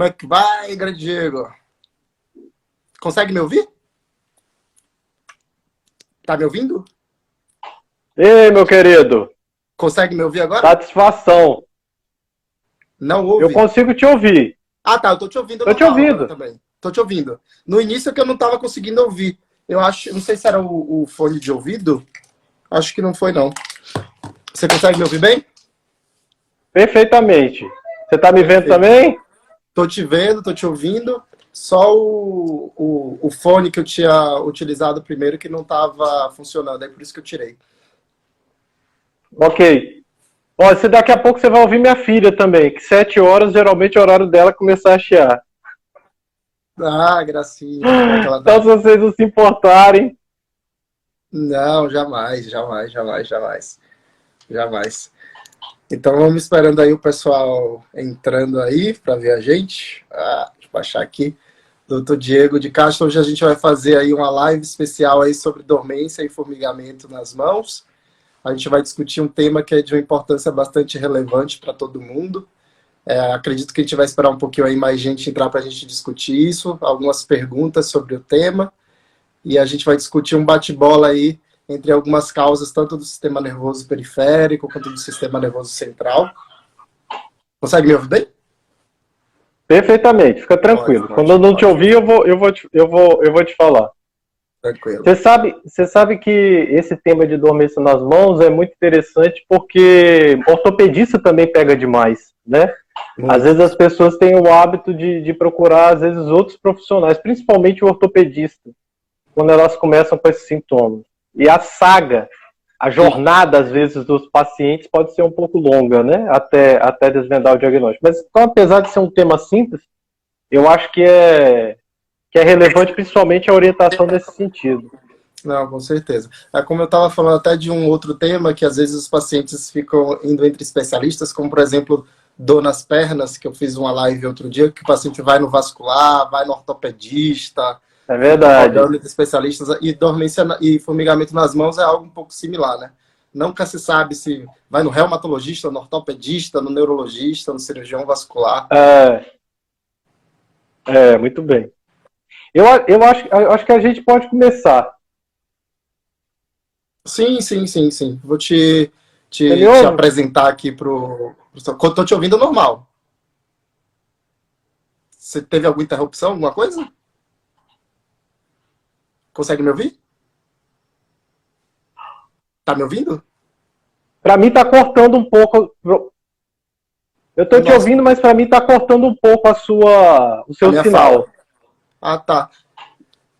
Como é que vai, grande Diego? Consegue me ouvir? Tá me ouvindo? Ei, meu querido. Consegue me ouvir agora? Satisfação. Não ouve? Eu consigo te ouvir. Ah, tá. Eu tô te ouvindo. Tô te ouvindo. Também. Tô te ouvindo. No início é que eu não tava conseguindo ouvir. Eu acho, não sei se era o, o fone de ouvido. Acho que não foi, não. Você consegue me ouvir bem? Perfeitamente. Você tá me vendo também? Tô te vendo, tô te ouvindo. Só o, o, o, fone que eu tinha utilizado primeiro que não estava funcionando, é por isso que eu tirei. Ok. Ó, se daqui a pouco você vai ouvir minha filha também, que sete horas geralmente é o horário dela começar a chiar. Ah, gracinha. então, se vocês não se importarem. Não, jamais, jamais, jamais, jamais. Jamais. Então vamos esperando aí o pessoal entrando aí para ver a gente. Ah, baixar aqui. Doutor Diego de Castro, hoje a gente vai fazer aí uma live especial aí sobre dormência e formigamento nas mãos. A gente vai discutir um tema que é de uma importância bastante relevante para todo mundo. É, acredito que a gente vai esperar um pouquinho aí mais gente entrar para a gente discutir isso, algumas perguntas sobre o tema. E a gente vai discutir um bate-bola aí entre algumas causas, tanto do sistema nervoso periférico quanto do sistema nervoso central. Consegue me ouvir bem? Perfeitamente, fica tranquilo. Pode, pode, Quando eu não te ouvir, eu vou, eu vou, te, eu vou, eu vou te falar. Tranquilo. Você sabe, você sabe que esse tema de dormência nas mãos é muito interessante porque ortopedista também pega demais, né? Às vezes as pessoas têm o hábito de, de procurar, às vezes, outros profissionais, principalmente o ortopedista, quando elas começam com esses sintomas. E a saga a jornada, às vezes, dos pacientes pode ser um pouco longa, né? Até, até desvendar o diagnóstico. Mas, então, apesar de ser um tema simples, eu acho que é, que é relevante principalmente a orientação nesse sentido. Não, com certeza. É como eu estava falando até de um outro tema, que às vezes os pacientes ficam indo entre especialistas, como, por exemplo, dor nas pernas, que eu fiz uma live outro dia, que o paciente vai no vascular, vai no ortopedista, é verdade. Especialistas e dormência e formigamento nas mãos é algo um pouco similar, né? Nunca se sabe se vai no reumatologista, no ortopedista, no neurologista, no cirurgião vascular. É, é muito bem. Eu, eu, acho, eu acho que a gente pode começar. Sim, sim, sim, sim. Vou te, te, te apresentar aqui pro. Tô te ouvindo normal. Você teve alguma interrupção, alguma coisa? Consegue me ouvir? Tá me ouvindo? Para mim tá cortando um pouco. Eu tô Nossa. te ouvindo, mas para mim tá cortando um pouco a sua, o seu sinal. Fala. Ah, tá.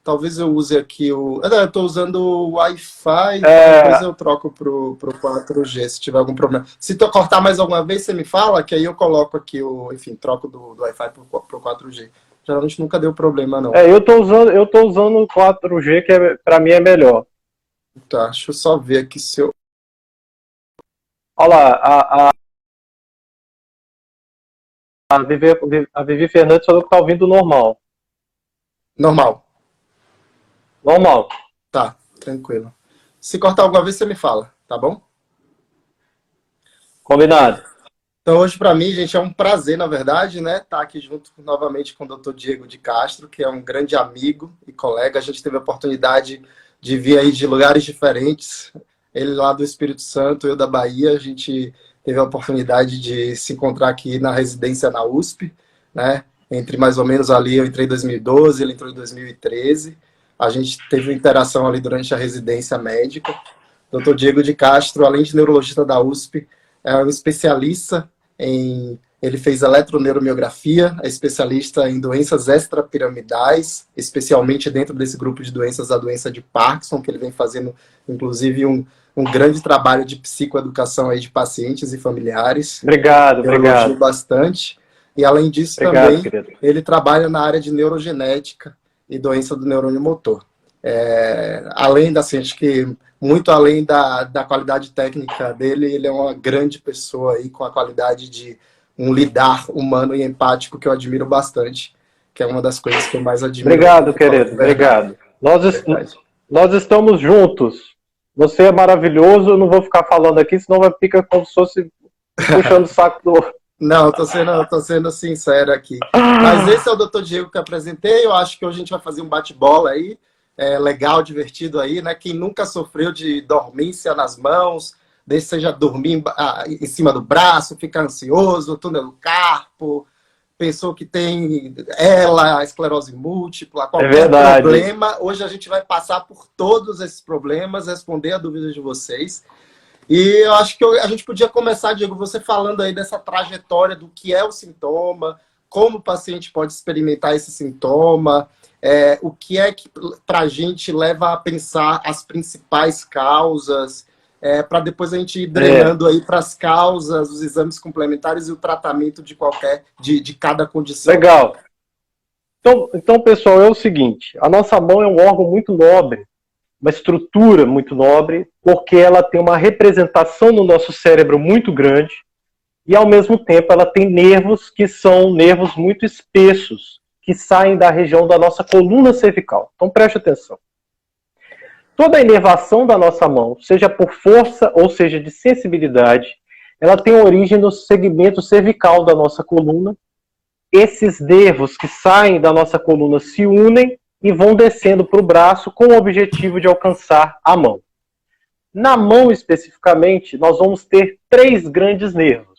Talvez eu use aqui o. Não, eu tô usando o Wi-Fi, é... depois eu troco pro, pro 4G se tiver algum problema. Se tu cortar mais alguma vez, você me fala, que aí eu coloco aqui o. Enfim, troco do, do Wi-Fi pro, pro 4G geralmente nunca deu problema, não. É, eu tô usando, eu tô usando o 4G, que é, pra mim é melhor. Tá, deixa eu só ver aqui se eu. Olha lá, a, a, a, Vivi, a Vivi Fernandes falou que tá ouvindo normal. Normal. Normal. Tá, tranquilo. Se cortar alguma vez, você me fala, tá bom? Combinado. Então, hoje, para mim, gente, é um prazer, na verdade, né, estar tá aqui junto novamente com o Dr. Diego de Castro, que é um grande amigo e colega. A gente teve a oportunidade de vir aí de lugares diferentes. Ele lá do Espírito Santo, eu da Bahia. A gente teve a oportunidade de se encontrar aqui na residência na USP, né? Entre mais ou menos ali, eu entrei em 2012, ele entrou em 2013. A gente teve uma interação ali durante a residência médica. Dr. Diego de Castro, além de neurologista da USP, é um especialista em. Ele fez eletroneuromiografia, é especialista em doenças extrapiramidais, especialmente dentro desse grupo de doenças, a doença de Parkinson, que ele vem fazendo, inclusive, um, um grande trabalho de psicoeducação aí de pacientes e familiares. Obrigado, Eu obrigado. bastante. E além disso, obrigado, também, querido. ele trabalha na área de neurogenética e doença do neurônio motor. É, além da ciência que muito além da, da qualidade técnica dele, ele é uma grande pessoa aí com a qualidade de um lidar humano e empático que eu admiro bastante, que é uma das coisas que eu mais admiro. Obrigado, querido, obrigado. Nós, est nós estamos juntos. Você é maravilhoso, eu não vou ficar falando aqui, senão vai ficar como se fosse puxando o saco do, Não, tô sendo, tô sendo sincero aqui. Mas esse é o doutor Diego que eu apresentei. Eu acho que hoje a gente vai fazer um bate-bola aí, é, legal, divertido aí, né? Quem nunca sofreu de dormência nas mãos, desde seja dormir em, ah, em cima do braço, ficar ansioso, túnel do carpo, pensou que tem ela, esclerose múltipla, qualquer é problema. Hoje a gente vai passar por todos esses problemas, responder a dúvida de vocês. E eu acho que a gente podia começar, Diego, você falando aí dessa trajetória do que é o sintoma, como o paciente pode experimentar esse sintoma, é, o que é que para a gente leva a pensar as principais causas, é, para depois a gente ir drenando é. aí para as causas, os exames complementares e o tratamento de qualquer, de, de cada condição. Legal. Então, então, pessoal, é o seguinte: a nossa mão é um órgão muito nobre, uma estrutura muito nobre, porque ela tem uma representação no nosso cérebro muito grande e, ao mesmo tempo, ela tem nervos que são nervos muito espessos, que saem da região da nossa coluna cervical. Então, preste atenção. Toda a inervação da nossa mão, seja por força ou seja de sensibilidade, ela tem origem no segmento cervical da nossa coluna. Esses nervos que saem da nossa coluna se unem e vão descendo para o braço com o objetivo de alcançar a mão. Na mão especificamente, nós vamos ter três grandes nervos.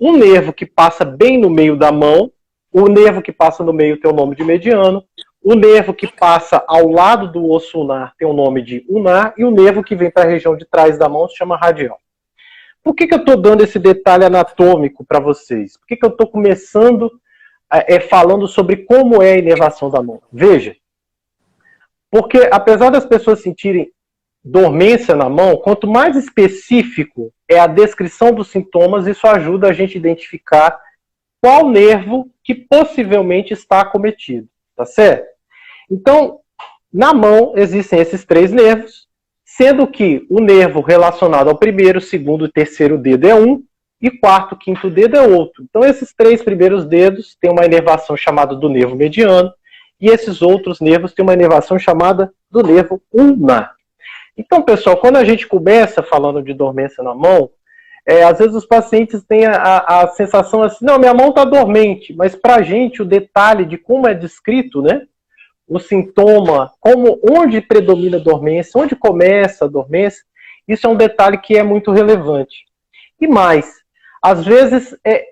Um nervo que passa bem no meio da mão, o nervo que passa no meio tem o nome de mediano, o nervo que passa ao lado do osso unar tem o nome de unar, e o nervo que vem para a região de trás da mão se chama radial. Por que, que eu estou dando esse detalhe anatômico para vocês? Por que, que eu estou começando é, é, falando sobre como é a inervação da mão? Veja, porque apesar das pessoas sentirem dormência na mão, quanto mais específico é a descrição dos sintomas, isso ajuda a gente a identificar qual nervo que possivelmente está acometido. Tá certo? Então, na mão existem esses três nervos, sendo que o nervo relacionado ao primeiro, segundo e terceiro dedo é um, e quarto, quinto dedo é outro. Então, esses três primeiros dedos têm uma inervação chamada do nervo mediano, e esses outros nervos têm uma inervação chamada do nervo ulnar. Então, pessoal, quando a gente começa falando de dormência na mão, é, às vezes os pacientes têm a, a, sensação assim, não, minha mão está dormente, mas para a gente o detalhe de como é descrito, né? O sintoma, como, onde predomina a dormência, onde começa a dormência, isso é um detalhe que é muito relevante. E mais, às vezes, é,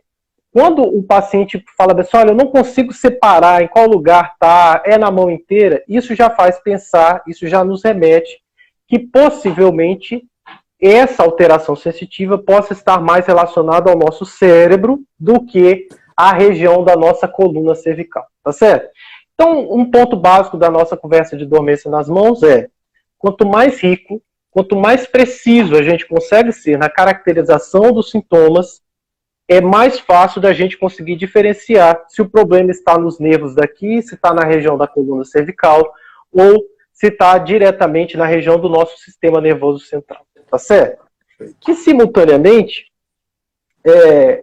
quando o paciente fala assim, olha, eu não consigo separar em qual lugar está, é na mão inteira, isso já faz pensar, isso já nos remete que possivelmente essa alteração sensitiva possa estar mais relacionada ao nosso cérebro do que à região da nossa coluna cervical, tá certo? Então, um ponto básico da nossa conversa de dormência nas mãos é: quanto mais rico, quanto mais preciso a gente consegue ser na caracterização dos sintomas, é mais fácil da gente conseguir diferenciar se o problema está nos nervos daqui, se está na região da coluna cervical ou se está diretamente na região do nosso sistema nervoso central tá certo? Que simultaneamente, é,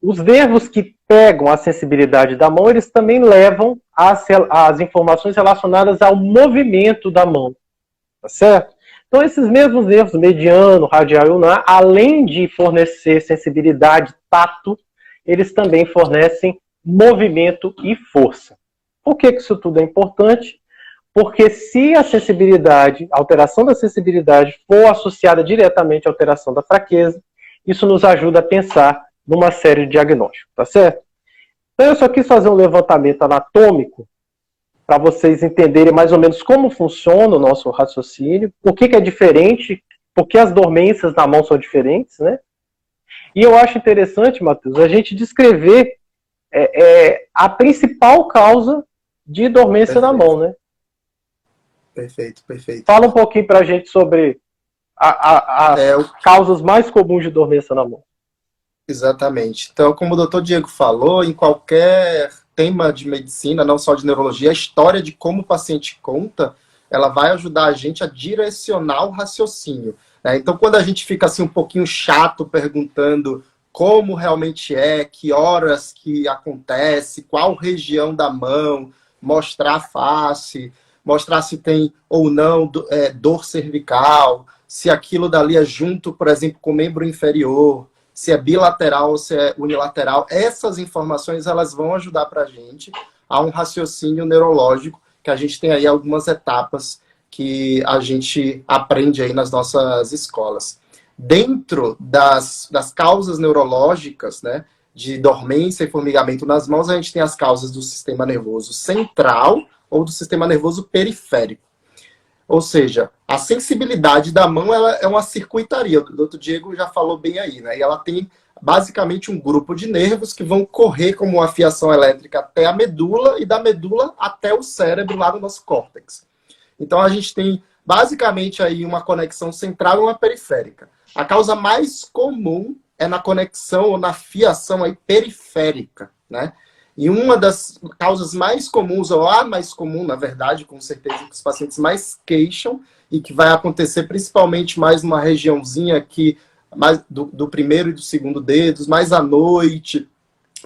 os nervos que pegam a sensibilidade da mão, eles também levam as, as informações relacionadas ao movimento da mão, tá certo? Então, esses mesmos nervos, mediano, radial e ulnar, além de fornecer sensibilidade, tato, eles também fornecem movimento e força. Por que, que isso tudo é importante? Porque se a sensibilidade, a alteração da sensibilidade for associada diretamente à alteração da fraqueza, isso nos ajuda a pensar numa série de diagnósticos, tá certo? Então eu só quis fazer um levantamento anatômico para vocês entenderem mais ou menos como funciona o nosso raciocínio, por que, que é diferente, por que as dormências na mão são diferentes, né? E eu acho interessante, Matheus, a gente descrever é, é, a principal causa de dormência Perfeito. na mão, né? Perfeito, perfeito. Fala um pouquinho para a gente sobre a, a, as é, o... causas mais comuns de dormência na mão. Exatamente. Então, como o doutor Diego falou, em qualquer tema de medicina, não só de neurologia, a história de como o paciente conta, ela vai ajudar a gente a direcionar o raciocínio. Né? Então, quando a gente fica assim um pouquinho chato perguntando como realmente é, que horas que acontece, qual região da mão, mostrar a face, mostrar se tem ou não é, dor cervical, se aquilo dali é junto, por exemplo, com o membro inferior, se é bilateral ou se é unilateral. Essas informações elas vão ajudar para a gente a um raciocínio neurológico que a gente tem aí algumas etapas que a gente aprende aí nas nossas escolas. Dentro das, das causas neurológicas, né, de dormência e formigamento nas mãos, a gente tem as causas do sistema nervoso central ou do sistema nervoso periférico. Ou seja, a sensibilidade da mão ela é uma circuitaria. O doutor Diego já falou bem aí, né? E ela tem basicamente um grupo de nervos que vão correr como uma fiação elétrica até a medula e da medula até o cérebro lá no nosso córtex. Então a gente tem basicamente aí uma conexão central e uma periférica. A causa mais comum é na conexão ou na fiação aí periférica, né? E uma das causas mais comuns, ou a mais comum, na verdade, com certeza, que os pacientes mais queixam, e que vai acontecer principalmente mais numa regiãozinha aqui, mais do, do primeiro e do segundo dedos, mais à noite,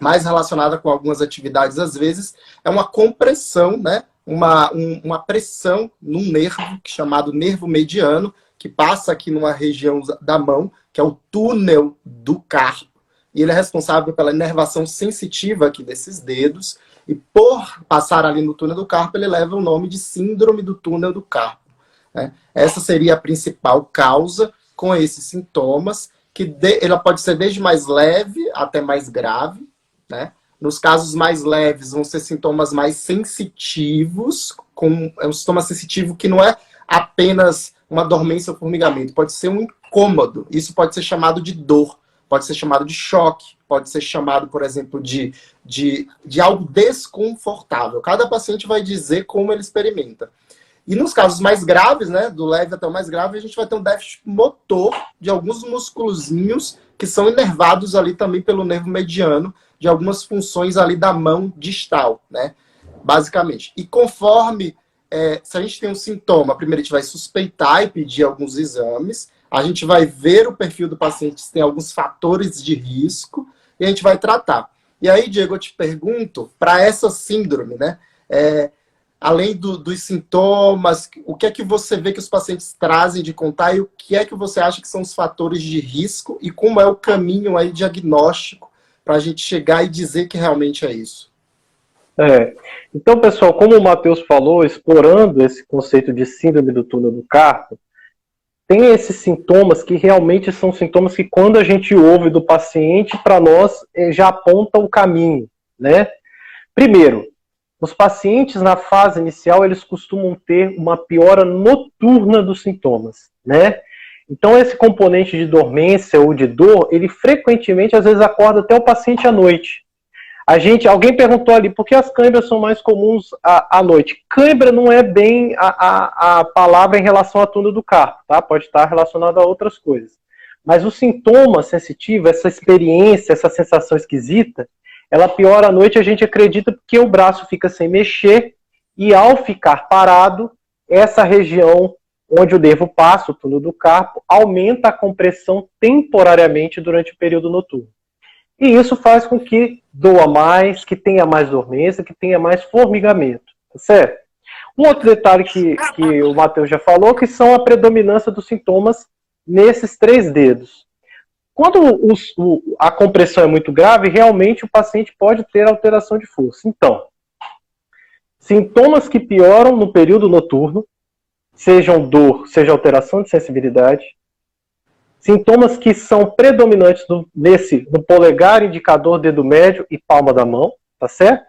mais relacionada com algumas atividades, às vezes, é uma compressão, né? Uma, um, uma pressão num nervo chamado nervo mediano, que passa aqui numa região da mão, que é o túnel do carpo e ele é responsável pela inervação sensitiva aqui desses dedos, e por passar ali no túnel do carpo, ele leva o nome de síndrome do túnel do carpo. Né? Essa seria a principal causa com esses sintomas, que de, ela pode ser desde mais leve até mais grave, né? Nos casos mais leves, vão ser sintomas mais sensitivos, com é um sintoma sensitivo que não é apenas uma dormência ou formigamento, pode ser um incômodo. Isso pode ser chamado de dor pode ser chamado de choque, pode ser chamado, por exemplo, de, de, de algo desconfortável. Cada paciente vai dizer como ele experimenta. E nos casos mais graves, né, do leve até o mais grave, a gente vai ter um déficit motor de alguns musculozinhos que são inervados ali também pelo nervo mediano, de algumas funções ali da mão distal, né, basicamente. E conforme, é, se a gente tem um sintoma, primeiro a gente vai suspeitar e pedir alguns exames, a gente vai ver o perfil do paciente se tem alguns fatores de risco e a gente vai tratar. E aí, Diego, eu te pergunto, para essa síndrome, né? É, além do, dos sintomas, o que é que você vê que os pacientes trazem de contar e o que é que você acha que são os fatores de risco e como é o caminho aí diagnóstico para a gente chegar e dizer que realmente é isso? É. Então, pessoal, como o Matheus falou, explorando esse conceito de síndrome do túnel do carpo, tem esses sintomas que realmente são sintomas que quando a gente ouve do paciente, para nós eh, já aponta o caminho, né? Primeiro, os pacientes na fase inicial, eles costumam ter uma piora noturna dos sintomas, né? Então esse componente de dormência ou de dor, ele frequentemente às vezes acorda até o paciente à noite. A gente, alguém perguntou ali por que as câimbras são mais comuns à, à noite. Cãibra não é bem a, a, a, palavra em relação à tunda do carpo, tá? Pode estar relacionado a outras coisas. Mas o sintoma sensitivo, essa experiência, essa sensação esquisita, ela piora à noite, a gente acredita porque o braço fica sem mexer e ao ficar parado, essa região onde o nervo passa, o túnel do carpo, aumenta a compressão temporariamente durante o período noturno. E isso faz com que doa mais, que tenha mais dormência, que tenha mais formigamento. Tá certo? Um outro detalhe que, que o Matheus já falou, que são a predominância dos sintomas nesses três dedos. Quando o, a compressão é muito grave, realmente o paciente pode ter alteração de força. Então, sintomas que pioram no período noturno, sejam dor, seja alteração de sensibilidade, Sintomas que são predominantes no, nesse, no polegar, indicador, dedo médio e palma da mão, tá certo?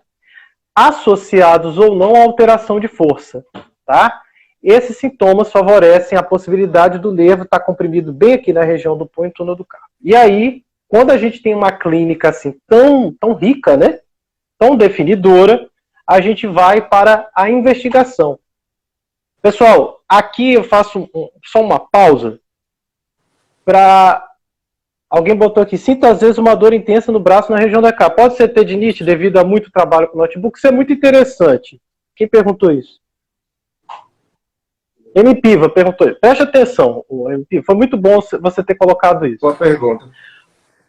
Associados ou não à alteração de força, tá? Esses sintomas favorecem a possibilidade do nervo estar comprimido bem aqui na região do punho e túnel do carpo. E aí, quando a gente tem uma clínica assim tão, tão rica, né? Tão definidora, a gente vai para a investigação. Pessoal, aqui eu faço só uma pausa para Alguém botou aqui, sinto às vezes uma dor intensa no braço na região da cá. Pode ser tendinite devido a muito trabalho com notebook? Isso é muito interessante. Quem perguntou isso? MPiva perguntou. Preste atenção, MP. Foi muito bom você ter colocado isso. Boa pergunta.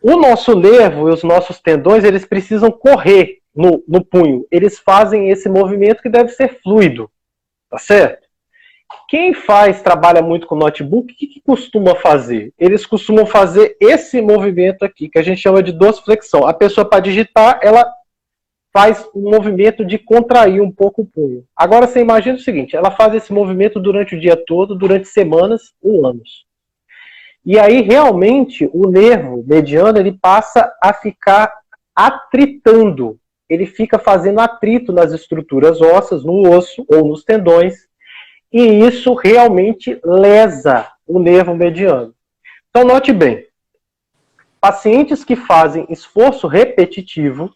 O nosso nervo e os nossos tendões, eles precisam correr no, no punho. Eles fazem esse movimento que deve ser fluido. Tá certo? Quem faz, trabalha muito com notebook, o que, que, costuma fazer? Eles costumam fazer esse movimento aqui, que a gente chama de dorsiflexão. A pessoa, para digitar, ela faz um movimento de contrair um pouco o punho. Agora, você imagina o seguinte, ela faz esse movimento durante o dia todo, durante semanas ou anos. E aí, realmente, o nervo mediano, ele passa a ficar atritando. Ele fica fazendo atrito nas estruturas ósseas, no osso ou nos tendões, e isso realmente lesa o nervo mediano. Então, note bem: pacientes que fazem esforço repetitivo,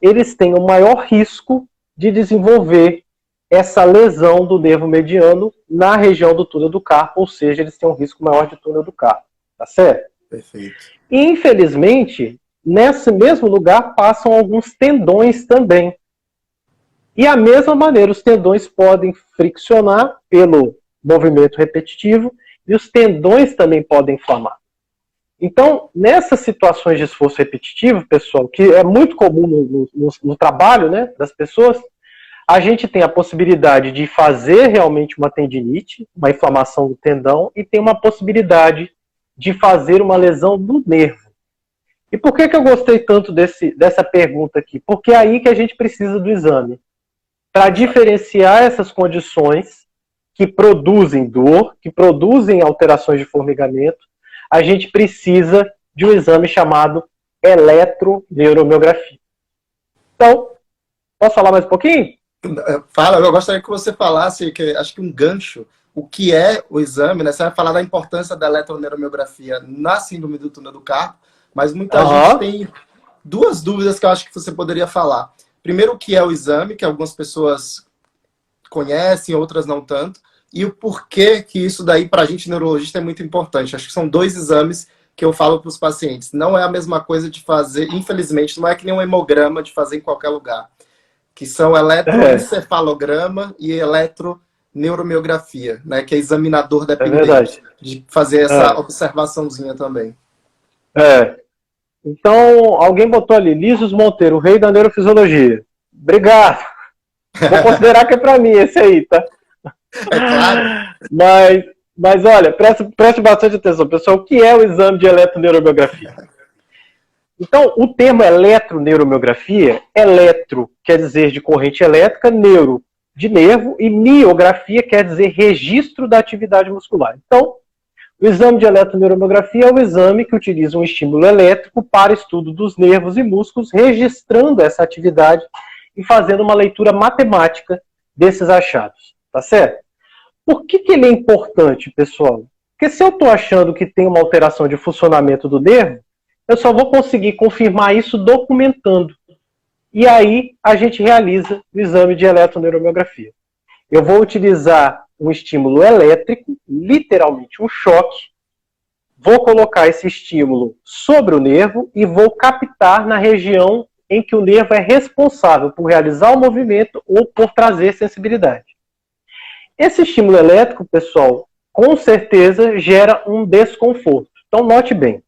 eles têm o maior risco de desenvolver essa lesão do nervo mediano na região do túnel do carpo, ou seja, eles têm um risco maior de túnel do carpo. Tá certo? Perfeito. E, infelizmente, nesse mesmo lugar passam alguns tendões também. E a mesma maneira, os tendões podem friccionar pelo movimento repetitivo e os tendões também podem inflamar. Então, nessas situações de esforço repetitivo, pessoal, que é muito comum no, no, no, trabalho né, das pessoas, a gente tem a possibilidade de fazer realmente uma tendinite, uma inflamação do tendão, e tem uma possibilidade de fazer uma lesão do nervo. E por que, que eu gostei tanto desse, dessa pergunta aqui? Porque é aí que a gente precisa do exame para diferenciar essas condições que produzem dor, que produzem alterações de formigamento, a gente precisa de um exame chamado eletroneuromiografia. Então, posso falar mais um pouquinho? Fala, eu gostaria que você falasse, que acho que um gancho, o que é o exame, né? Você vai falar da importância da eletroneuromiografia na síndrome do túnel do carpo, mas muita uhum. gente tem duas dúvidas que eu acho que você poderia falar. Primeiro, o que é o exame, que algumas pessoas conhecem, outras não tanto, e o porquê que isso daí, para a gente neurologista, é muito importante. Acho que são dois exames que eu falo para os pacientes. Não é a mesma coisa de fazer, infelizmente, não é que nem um hemograma de fazer em qualquer lugar, que são eletroencefalograma é. e eletroneuromiografia, né, que é examinador dependente, é de fazer essa é. observaçãozinha também. É, então, alguém botou ali, Lisos Monteiro, o rei da neurofisiologia. Obrigado. Vou considerar que é para mim esse aí, tá? É claro. Mas, mas olha, preste, preste bastante atenção, pessoal. O que é o exame de eletroneuromiografia? Então, o termo eletroneuromiografia, eletro quer dizer de corrente elétrica, neuro de nervo, e miografia quer dizer registro da atividade muscular. Então, o exame de eletroneuromiografia é o exame que utiliza um estímulo elétrico para estudo dos nervos e músculos, registrando essa atividade e fazendo uma leitura matemática desses achados. Tá certo? Por que, que ele é importante, pessoal? Porque se eu estou achando que tem uma alteração de funcionamento do nervo, eu só vou conseguir confirmar isso documentando. E aí a gente realiza o exame de eletroneuromiografia. Eu vou utilizar um estímulo elétrico, literalmente um choque. Vou colocar esse estímulo sobre o nervo e vou captar na região em que o nervo é responsável por realizar o movimento ou por trazer sensibilidade. Esse estímulo elétrico, pessoal, com certeza gera um desconforto. Então note bem.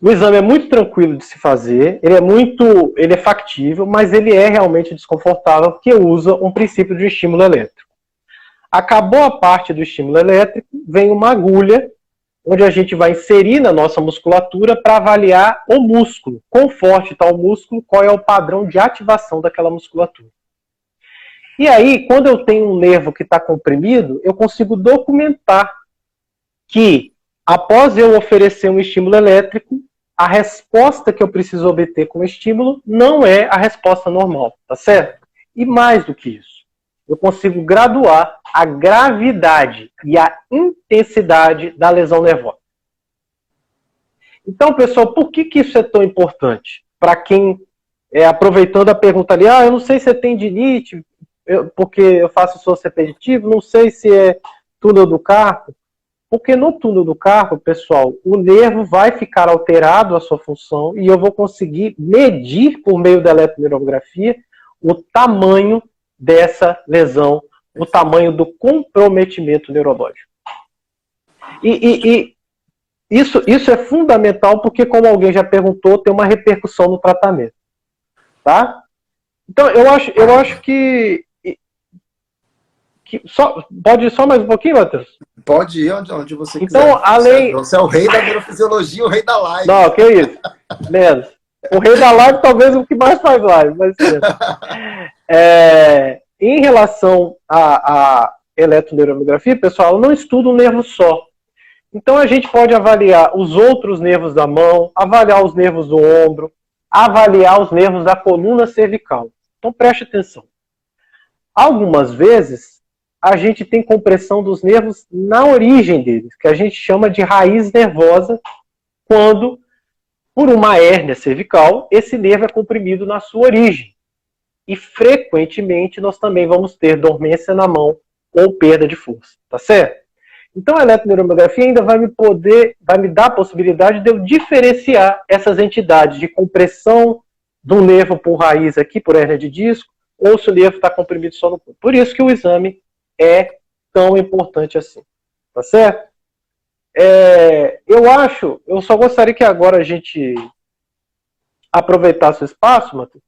O exame é muito tranquilo de se fazer, ele é muito, ele é factível, mas ele é realmente desconfortável porque usa um princípio de estímulo elétrico. Acabou a parte do estímulo elétrico, vem uma agulha, onde a gente vai inserir na nossa musculatura para avaliar o músculo, quão forte está o músculo, qual é o padrão de ativação daquela musculatura. E aí, quando eu tenho um nervo que está comprimido, eu consigo documentar que, após eu oferecer um estímulo elétrico, a resposta que eu preciso obter com o estímulo não é a resposta normal, tá certo? E mais do que isso, eu consigo graduar a gravidade e a intensidade da lesão nervosa. Então, pessoal, por que, que isso é tão importante? Para quem, é, aproveitando a pergunta ali, ah, eu não sei se é tendinite, eu, porque eu faço esforço repetitivo, não sei se é túnel do carpo. Porque no túnel do carpo, pessoal, o nervo vai ficar alterado a sua função e eu vou conseguir medir por meio da eletroneurografia o tamanho dessa lesão, o tamanho do comprometimento neurológico. E, e, e, isso, isso é fundamental porque, como alguém já perguntou, tem uma repercussão no tratamento. Tá? Então, eu acho, eu acho que que só, pode ir só mais um pouquinho, Matheus? Pode ir onde, onde você então, quiser. Então, além... Você é o rei da neurofisiologia, o rei da live. Não, que isso. Menos. O rei da live talvez o que mais faz live, mas é, em relação à, à eletroneuromiografia, pessoal, eu não estudo um nervo só. Então a gente pode avaliar os outros nervos da mão, avaliar os nervos do ombro, avaliar os nervos da coluna cervical. Então preste atenção. Algumas vezes a gente tem compressão dos nervos na origem deles, que a gente chama de raiz nervosa, quando, por uma hérnia cervical, esse nervo é comprimido na sua origem. E frequentemente nós também vamos ter dormência na mão ou perda de força, tá certo? Então a eletroneuromiografia ainda vai me poder, vai me dar a possibilidade de eu diferenciar essas entidades de compressão do nervo por raiz aqui, por hernia de disco, ou se o nervo está comprimido só no ponto. Por isso que o exame é tão importante assim. Tá certo? É, eu acho, eu só gostaria que agora a gente aproveitasse o espaço, Matheus,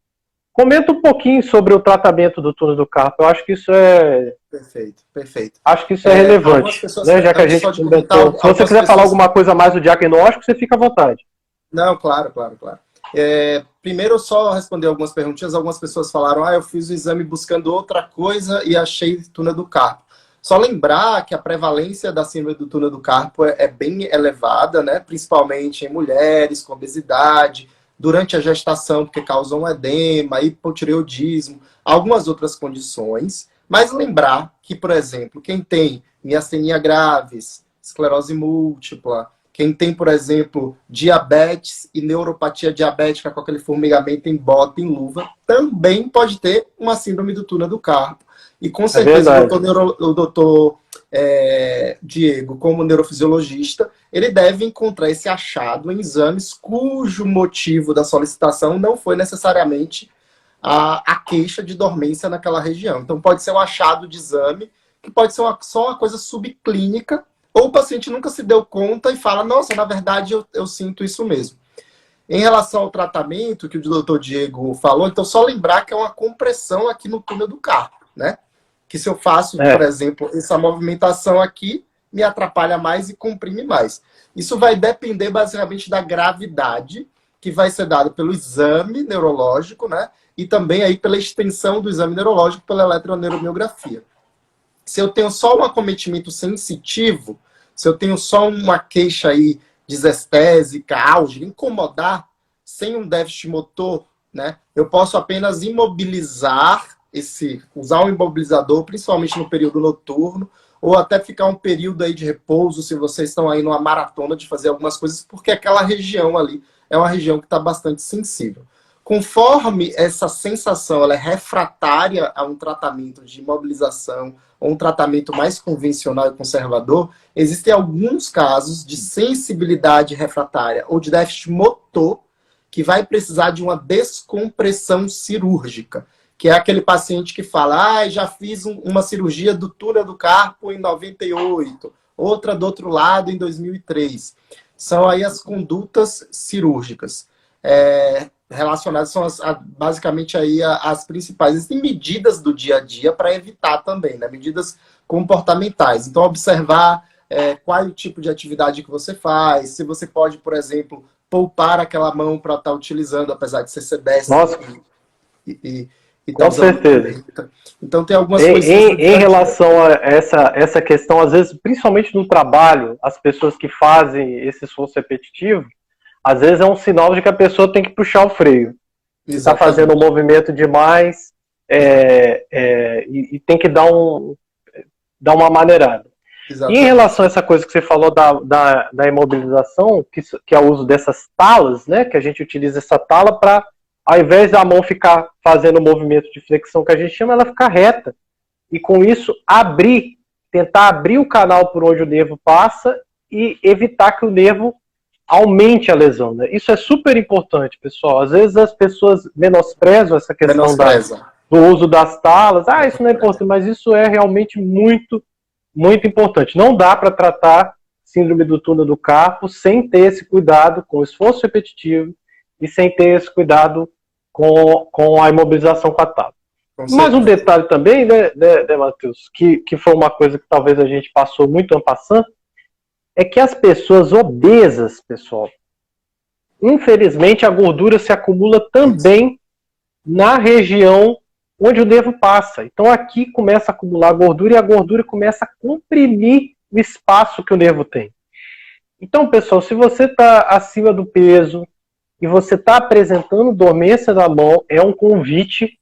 Comenta um pouquinho sobre o tratamento do túnel do carpo. Eu acho que isso é. Perfeito, perfeito. Acho que isso é, é relevante. Né? Já que a gente comentou. Se você quiser pessoas... falar alguma coisa mais do diagnóstico, você fica à vontade. Não, claro, claro, claro. É, primeiro, só responder algumas perguntinhas. Algumas pessoas falaram: ah, eu fiz o exame buscando outra coisa e achei túnel do carpo. Só lembrar que a prevalência da síndrome do túnel do carpo é, é bem elevada, né? principalmente em mulheres com obesidade, durante a gestação, porque causa um edema, hipotireoidismo, algumas outras condições. Mas lembrar que, por exemplo, quem tem miastenia graves, esclerose múltipla, quem tem, por exemplo, diabetes e neuropatia diabética com aquele formigamento em bota, em luva, também pode ter uma síndrome do túnel do carpo. E com é certeza é o doutor, neuro, o doutor é, Diego, como neurofisiologista, ele deve encontrar esse achado em exames cujo motivo da solicitação não foi necessariamente a, a queixa de dormência naquela região. Então, pode ser um achado de exame, que pode ser uma, só uma coisa subclínica, ou o paciente nunca se deu conta e fala: Nossa, na verdade eu, eu sinto isso mesmo. Em relação ao tratamento que o doutor Diego falou, então só lembrar que é uma compressão aqui no túnel do carpo, né? Que se eu faço, é. por exemplo, essa movimentação aqui, me atrapalha mais e comprime mais. Isso vai depender basicamente da gravidade que vai ser dada pelo exame neurológico, né? E também aí pela extensão do exame neurológico pela eletroneuromiografia. Se eu tenho só um acometimento sensitivo, se eu tenho só uma queixa aí disestésica, álgica, incomodar, sem um déficit motor, né? Eu posso apenas imobilizar esse usar um imobilizador, principalmente no período noturno, ou até ficar um período aí de repouso, se vocês estão aí numa maratona de fazer algumas coisas, porque aquela região ali é uma região que está bastante sensível. Conforme essa sensação ela é refratária a um tratamento de imobilização ou um tratamento mais convencional e conservador, existem alguns casos de sensibilidade refratária ou de déficit motor que vai precisar de uma descompressão cirúrgica que é aquele paciente que fala, ah, já fiz um, uma cirurgia do túnel do carpo em 98, outra do outro lado em 2003. São aí as condutas cirúrgicas. É, relacionadas são as, a, basicamente aí a, as principais. Existem medidas do dia a dia para evitar também, né? medidas comportamentais. Então, observar é, qual é o tipo de atividade que você faz, se você pode, por exemplo, poupar aquela mão para estar tá utilizando, apesar de ser sedestre. Nossa. E, e, com certeza. Então tem algumas em, coisas. Em, em relação a essa, essa questão, às vezes, principalmente no trabalho, as pessoas que fazem esse esforço repetitivo, às vezes é um sinal de que a pessoa tem que puxar o freio. Está fazendo um movimento demais é, é, e, e, tem que dar, um, dar uma maneirada. Exatamente. E em relação a essa coisa que você falou da, da, da imobilização, que, que é o uso dessas talas, né, que a gente utiliza essa tala para ao invés da mão ficar fazendo o movimento de flexão que a gente chama, ela ficar reta. E com isso, abrir, tentar abrir o canal por onde o nervo passa e evitar que o nervo aumente a lesão. Né? Isso é super importante, pessoal. Às vezes as pessoas menosprezam essa questão da, do uso das talas. Ah, isso não é importante, mas isso é realmente muito, muito importante. Não dá para tratar síndrome do túnel do carpo sem ter esse cuidado com o esforço repetitivo e sem ter esse cuidado com, com a imobilização com a tábua. Mas um detalhe também, né, né, né Matheus, que, que foi uma coisa que talvez a gente passou muito ano passando, é que as pessoas obesas, pessoal, infelizmente a gordura se acumula também na região onde o nervo passa. Então aqui começa a acumular gordura e a gordura começa a comprimir o espaço que o nervo tem. Então, pessoal, se você está acima do peso e você está apresentando dormência na mão, é um convite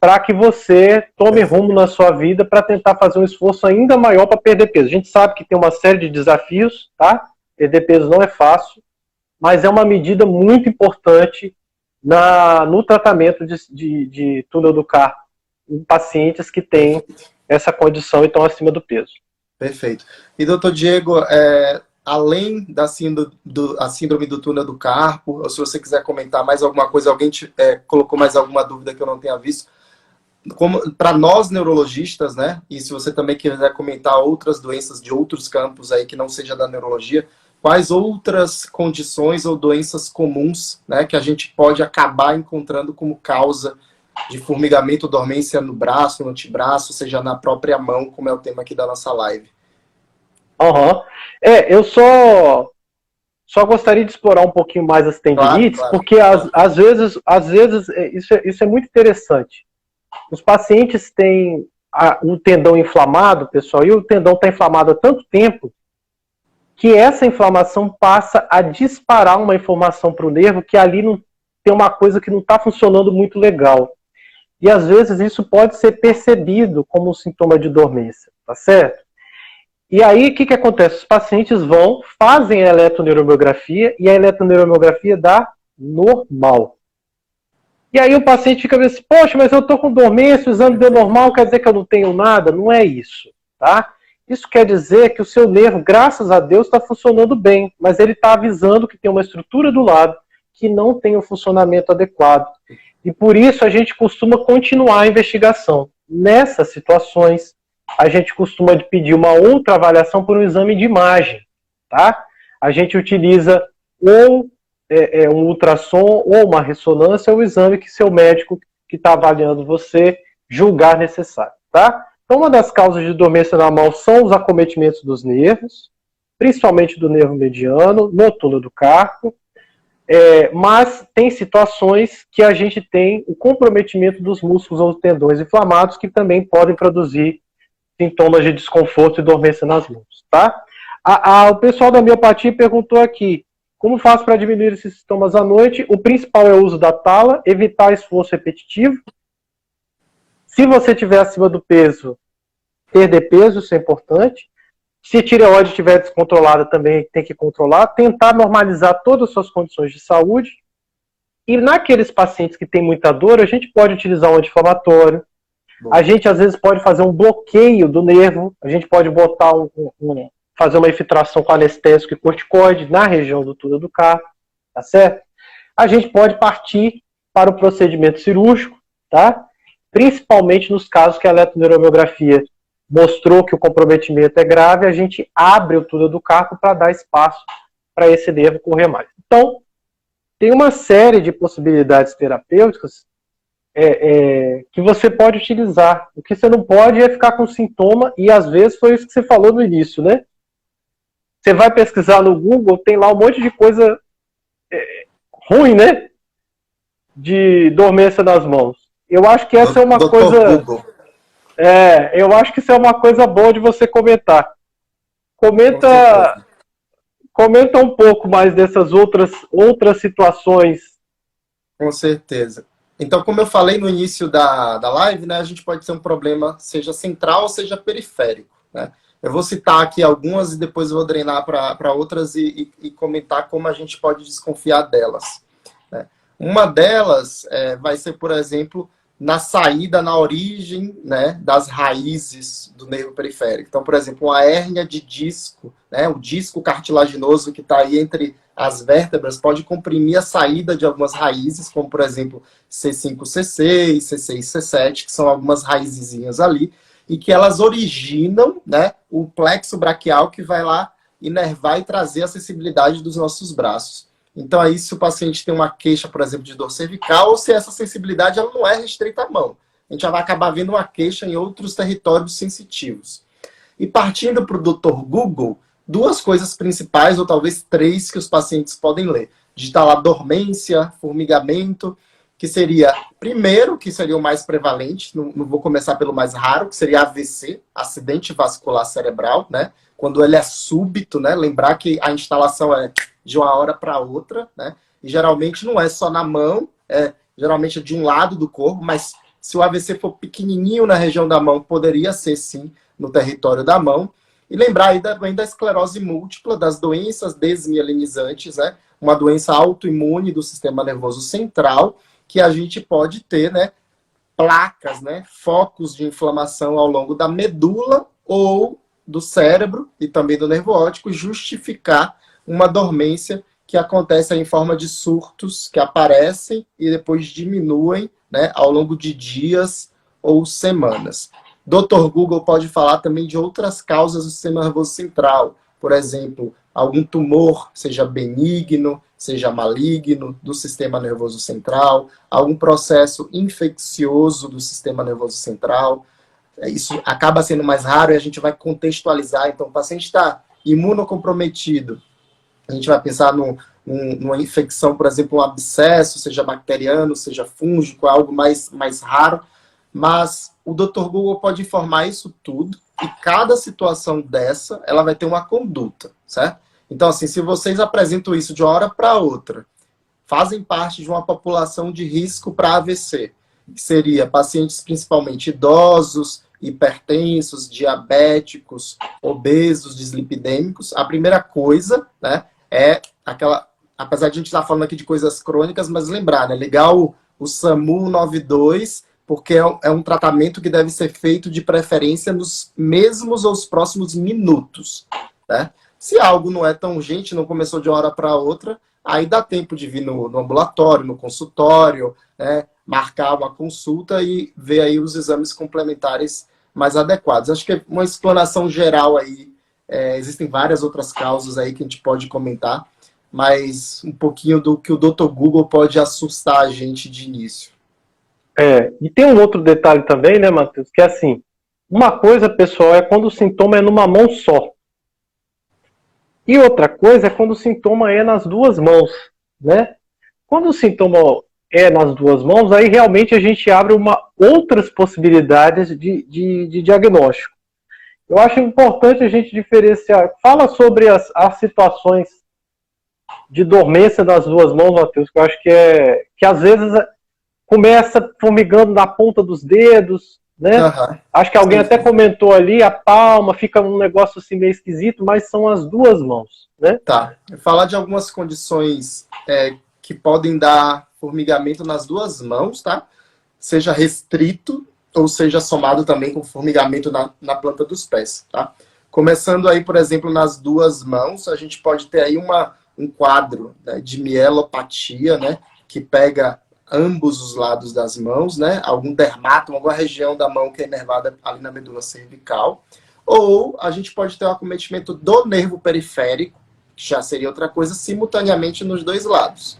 para que você tome rumo na sua vida para tentar fazer um esforço ainda maior para perder peso. A gente sabe que tem uma série de desafios, tá? Perder peso não é fácil, mas é uma medida muito importante na, no tratamento de, de, de túnel do carpo em pacientes que têm essa condição e estão acima do peso. Perfeito. E doutor Diego, é, além da síndrome do, a síndrome do túnel do carpo, ou se você quiser comentar mais alguma coisa, alguém te, é, colocou mais alguma dúvida que eu não tenha visto, para nós neurologistas, né? E se você também quiser comentar outras doenças de outros campos aí que não seja da neurologia, quais outras condições ou doenças comuns, né, que a gente pode acabar encontrando como causa de formigamento, dormência no braço, no antebraço, seja na própria mão, como é o tema aqui da nossa live. Uhum. É, eu só só gostaria de explorar um pouquinho mais as tendinites, claro, claro, porque claro. Às, às vezes, às vezes é, isso é, isso é muito interessante. Os pacientes têm a, um tendão inflamado, pessoal, e o tendão está inflamado há tanto tempo que essa inflamação passa a disparar uma informação para o nervo que ali não tem uma coisa que não está funcionando muito legal. E às vezes isso pode ser percebido como um sintoma de dormência, tá certo? E aí o que, que acontece? Os pacientes vão, fazem a eletroneuromiografia e a eletroneuromiografia dá normal. E aí o paciente fica assim, poxa, mas eu estou com dormência, o exame deu normal, quer dizer que eu não tenho nada? Não é isso, tá? Isso quer dizer que o seu nervo, graças a Deus, está funcionando bem, mas ele está avisando que tem uma estrutura do lado que não tem o um funcionamento adequado. E por isso a gente costuma continuar a investigação. Nessas situações, a gente costuma pedir uma outra avaliação por um exame de imagem, tá? A gente utiliza ou é, é, um ultrassom ou uma ressonância, o exame que seu médico que está avaliando você julgar necessário, tá? Então, uma das causas de dormência na mão são os acometimentos dos nervos, principalmente do nervo mediano, no túnel do carpo, é, mas tem situações que a gente tem o comprometimento dos músculos ou tendões inflamados que também podem produzir sintomas de desconforto e dormência nas mãos, tá? A, a, o pessoal da miopatia perguntou aqui, como faço para diminuir esses sintomas à noite? O principal é o uso da tala, evitar esforço repetitivo. Se você estiver acima do peso, perder peso, isso é importante. Se a tireoide estiver descontrolada, também tem que controlar. Tentar normalizar todas as suas condições de saúde. E naqueles pacientes que têm muita dor, a gente pode utilizar um anti-inflamatório. A gente, às vezes, pode fazer um bloqueio do nervo. A gente pode botar um, um, fazer uma infiltração com anestésico e corticoide na região do túnel do carpo, tá certo? A gente pode partir para o procedimento cirúrgico, tá? Principalmente nos casos que a eletroneuromiografia mostrou que o comprometimento é grave, a gente abre o túnel do carpo para dar espaço para esse nervo correr mais. Então, tem uma série de possibilidades terapêuticas é, é, que você pode utilizar. O que você não pode é ficar com sintoma, e às vezes foi isso que você falou no início, né? Você vai pesquisar no Google, tem lá um monte de coisa é, ruim, né? De dormência nas mãos. Eu acho que essa é uma coisa. Google. É, eu acho que isso é uma coisa boa de você comentar. Comenta, comenta um pouco mais dessas outras, outras situações. Com certeza. Então, como eu falei no início da, da live, né, a gente pode ter um problema, seja central seja periférico. Né? Eu vou citar aqui algumas e depois vou drenar para outras e, e, e, comentar como a gente pode desconfiar delas. Né? Uma delas é, vai ser, por exemplo, na saída, na origem né, das raízes do nervo periférico. Então, por exemplo, uma hérnia de disco, né, o disco cartilaginoso que está aí entre as vértebras, pode comprimir a saída de algumas raízes, como, por exemplo, C5, C6, C6, C7, que são algumas raizinhas ali, e que elas originam né, o plexo braquial que vai lá inervar e trazer a sensibilidade dos nossos braços. Então, aí, se o paciente tem uma queixa, por exemplo, de dor cervical, ou se essa sensibilidade ela não é restrita à mão. a gente já vai acabar vendo uma queixa em outros territórios sensitivos. E partindo para o Dr. Google, duas coisas principais, ou talvez três, que os pacientes podem ler. Digitar lá dormência, formigamento, que seria, primeiro, que seria o mais prevalente, não, não, vou começar pelo mais raro, que seria AVC, acidente vascular cerebral, né? Quando ele é súbito, né? Lembrar que a instalação é de uma hora para outra, né? E geralmente não é só na mão, é geralmente é de um lado do corpo, mas se o AVC for pequenininho na região da mão, poderia ser sim no território da mão. E lembrar aí também da esclerose múltipla, das doenças desmielinizantes, né? Uma doença autoimune do sistema nervoso central, que a gente pode ter, né? Placas, né? Focos de inflamação ao longo da medula ou do cérebro e também do nervo óptico, justificar uma dormência que acontece em forma de surtos que aparecem e depois diminuem né, ao longo de dias ou semanas. Dr. Google pode falar também de outras causas do sistema nervoso central, por exemplo, algum tumor, seja benigno, seja maligno, do sistema nervoso central, algum processo infeccioso do sistema nervoso central. Isso acaba sendo mais raro e a gente vai contextualizar. Então, o paciente está imunocomprometido, a gente vai pensar no, numa infecção, por exemplo, um abscesso, seja bacteriano, seja fúngico, é algo mais, mais raro. Mas o Dr. Google pode informar isso tudo e cada situação dessa, ela vai ter uma conduta, certo? Então, assim, se vocês apresentam isso de uma hora para outra, fazem parte de uma população de risco para AVC, que seria pacientes principalmente idosos, hipertensos, diabéticos, obesos, dislipidêmicos, a primeira coisa, né, é aquela, apesar de a gente estar falando aqui de coisas crônicas, mas lembrar, né, ligar o, o SAMU 92 porque é, é um tratamento que deve ser feito de preferência nos mesmos ou os próximos minutos. Né? Se algo não é tão urgente, não começou de uma hora para outra, aí dá tempo de vir no, no ambulatório, no consultório, né? marcar uma consulta e ver aí os exames complementares mais adequados. Acho que é uma explanação geral aí. É, existem várias outras causas aí que a gente pode comentar, mas um pouquinho do que o Dr. Google pode assustar a gente de início. É, e tem um outro detalhe também, né, Matheus, que é assim, uma coisa, pessoal, é quando o sintoma é numa mão só. E outra coisa é quando o sintoma é nas duas mãos, né? Quando o sintoma é nas duas mãos, aí realmente a gente abre uma, outras possibilidades de, de, de diagnóstico. Eu acho importante a gente diferenciar. Fala sobre as, as situações de dormência das duas mãos, Matheus, que eu acho que é que às vezes começa formigando na ponta dos dedos, né? Uhum. Acho que alguém sim, até comentou ali, a palma fica um negócio assim meio esquisito, mas são as duas mãos, né? Tá. Falar de algumas condições é, que podem dar formigamento nas duas mãos, tá? Seja restrito ou seja somado também com formigamento na, na planta dos pés, tá? Começando aí, por exemplo, nas duas mãos, a gente pode ter aí uma, um quadro né, de mielopatia, né? Que pega ambos os lados das mãos, né? Algum dermato, alguma região da mão que é inervada ali na medula cervical. Ou a gente pode ter um acometimento do nervo periférico, que já seria outra coisa, simultaneamente nos dois lados.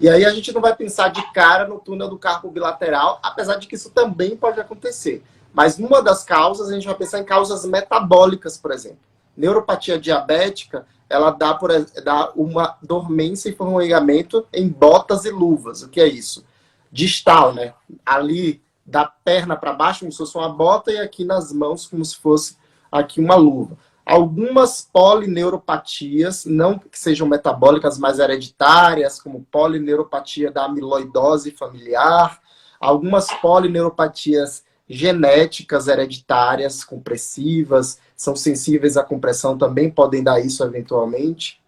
E aí a gente não vai pensar de cara no túnel do carpo bilateral, apesar de que isso também pode acontecer. Mas numa das causas, a gente vai pensar em causas metabólicas, por exemplo. Neuropatia diabética ela dá, por, dá uma dormência e formigamento em botas e luvas. O que é isso? Distal, né? Ali da perna para baixo, como se fosse uma bota, e aqui nas mãos, como se fosse aqui uma luva. Algumas polineuropatias, não que sejam metabólicas, mas hereditárias, como polineuropatia da amiloidose familiar, algumas polineuropatias genéticas hereditárias, compressivas, são sensíveis à compressão, também podem dar isso eventualmente.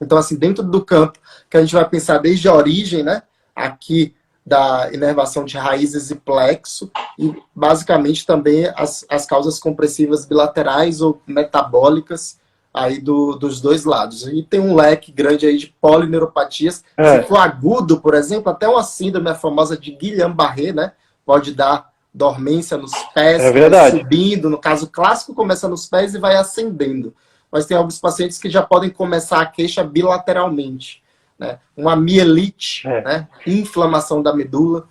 Então, assim, dentro do campo que a gente vai pensar desde a origem, né, aqui da inervação de raízes e plexo, e basicamente também as, as causas compressivas bilaterais ou metabólicas aí do, dos dois lados. E tem um leque grande aí de polineuropatias. É. Se for agudo, por exemplo, até uma síndrome famosa de Guillain-Barré, né, pode dar dormência nos pés, é subindo. No caso clássico, começa nos pés e vai ascendendo. Mas tem alguns pacientes que já podem começar a queixa bilateralmente. Né? Uma mielite, é. né? inflamação da medula.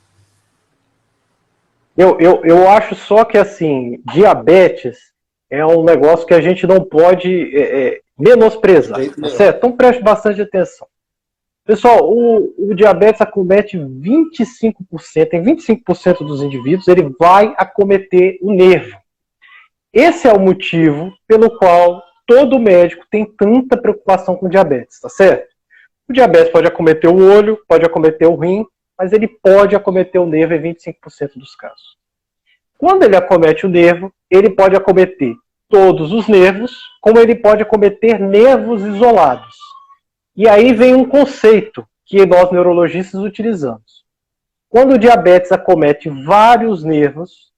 Eu, eu, eu acho só que, assim, diabetes é um negócio que a gente não pode é, é, menosprezar, tá certo? Então preste bastante atenção. Pessoal, o, o diabetes acomete 25%, em 25% dos indivíduos, ele vai acometer o nervo. Esse é o motivo pelo qual todo médico tem tanta preocupação com diabetes, tá certo? O diabetes pode acometer o olho, pode acometer o rim, mas ele pode acometer o nervo em 25% dos casos. Quando ele acomete o nervo, ele pode acometer todos os nervos, como ele pode acometer nervos isolados. E aí vem um conceito que nós neurologistas utilizamos. Quando o diabetes acomete vários nervos,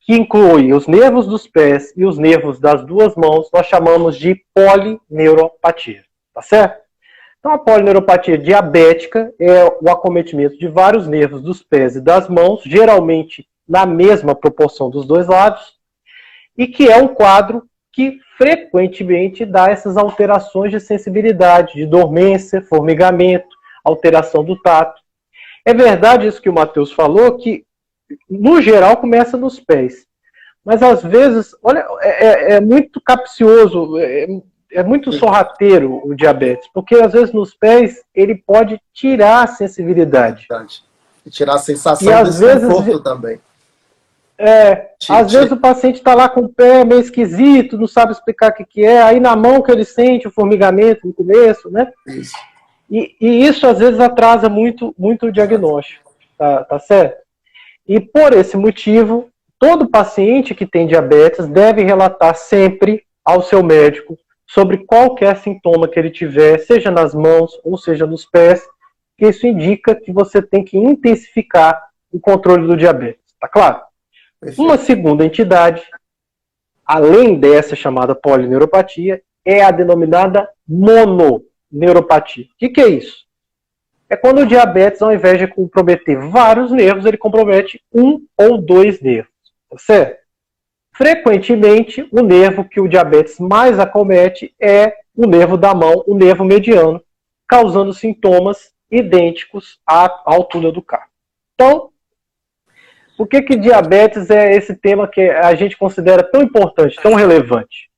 que inclui os nervos dos pés e os nervos das duas mãos, nós chamamos de polineuropatia. Tá certo? Então, a polineuropatia diabética é o acometimento de vários nervos dos pés e das mãos, geralmente na mesma proporção dos dois lados, e que é um quadro que frequentemente dá essas alterações de sensibilidade, de dormência, formigamento, alteração do tato. É verdade isso que o Matheus falou, que no geral começa nos pés. Mas às vezes, olha, é, é, é muito capcioso, é, é, muito sorrateiro o diabetes, porque às vezes nos pés ele pode tirar a sensibilidade. E tirar a sensação e, de desconforto também. É, às vezes o paciente está lá com o pé meio esquisito, não sabe explicar o que, que é, aí na mão que ele sente o formigamento no começo, né? Isso. E, e isso às vezes atrasa muito, muito o diagnóstico, tá, tá certo? E por esse motivo, todo paciente que tem diabetes deve relatar sempre ao seu médico sobre qualquer sintoma que ele tiver, seja nas mãos ou seja nos pés, que isso indica que você tem que intensificar o controle do diabetes, tá claro? Uma segunda entidade, além dessa chamada polineuropatia, é a denominada mononeuropatia. O que, que é isso? É quando o diabetes, ao invés de comprometer vários nervos, ele compromete um ou dois nervos. Tá certo? Frequentemente, o nervo que o diabetes mais acomete é o nervo da mão, o nervo mediano, causando sintomas idênticos à altura do carro. Então, por que, que diabetes é esse tema que a gente considera tão importante, tão relevante?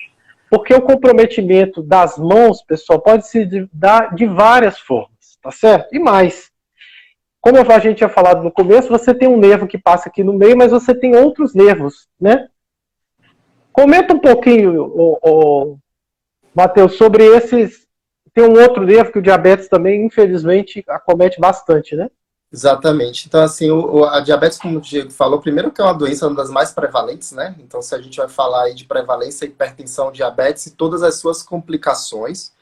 Porque o comprometimento das mãos, pessoal, pode se dar de várias formas, tá certo? E mais. Como a gente tinha falado no começo, você tem um nervo que passa aqui no meio, mas você tem outros nervos, né? Comenta um pouquinho, o, o Matheus, sobre esses. Tem um outro nervo que o diabetes também, infelizmente, acomete bastante, né? Exatamente. Então, assim, o, a diabetes, como o Diego falou, primeiro que é uma doença uma das mais prevalentes, né? Então, se a gente vai falar aí de prevalência, hipertensão, diabetes e todas as suas complicações,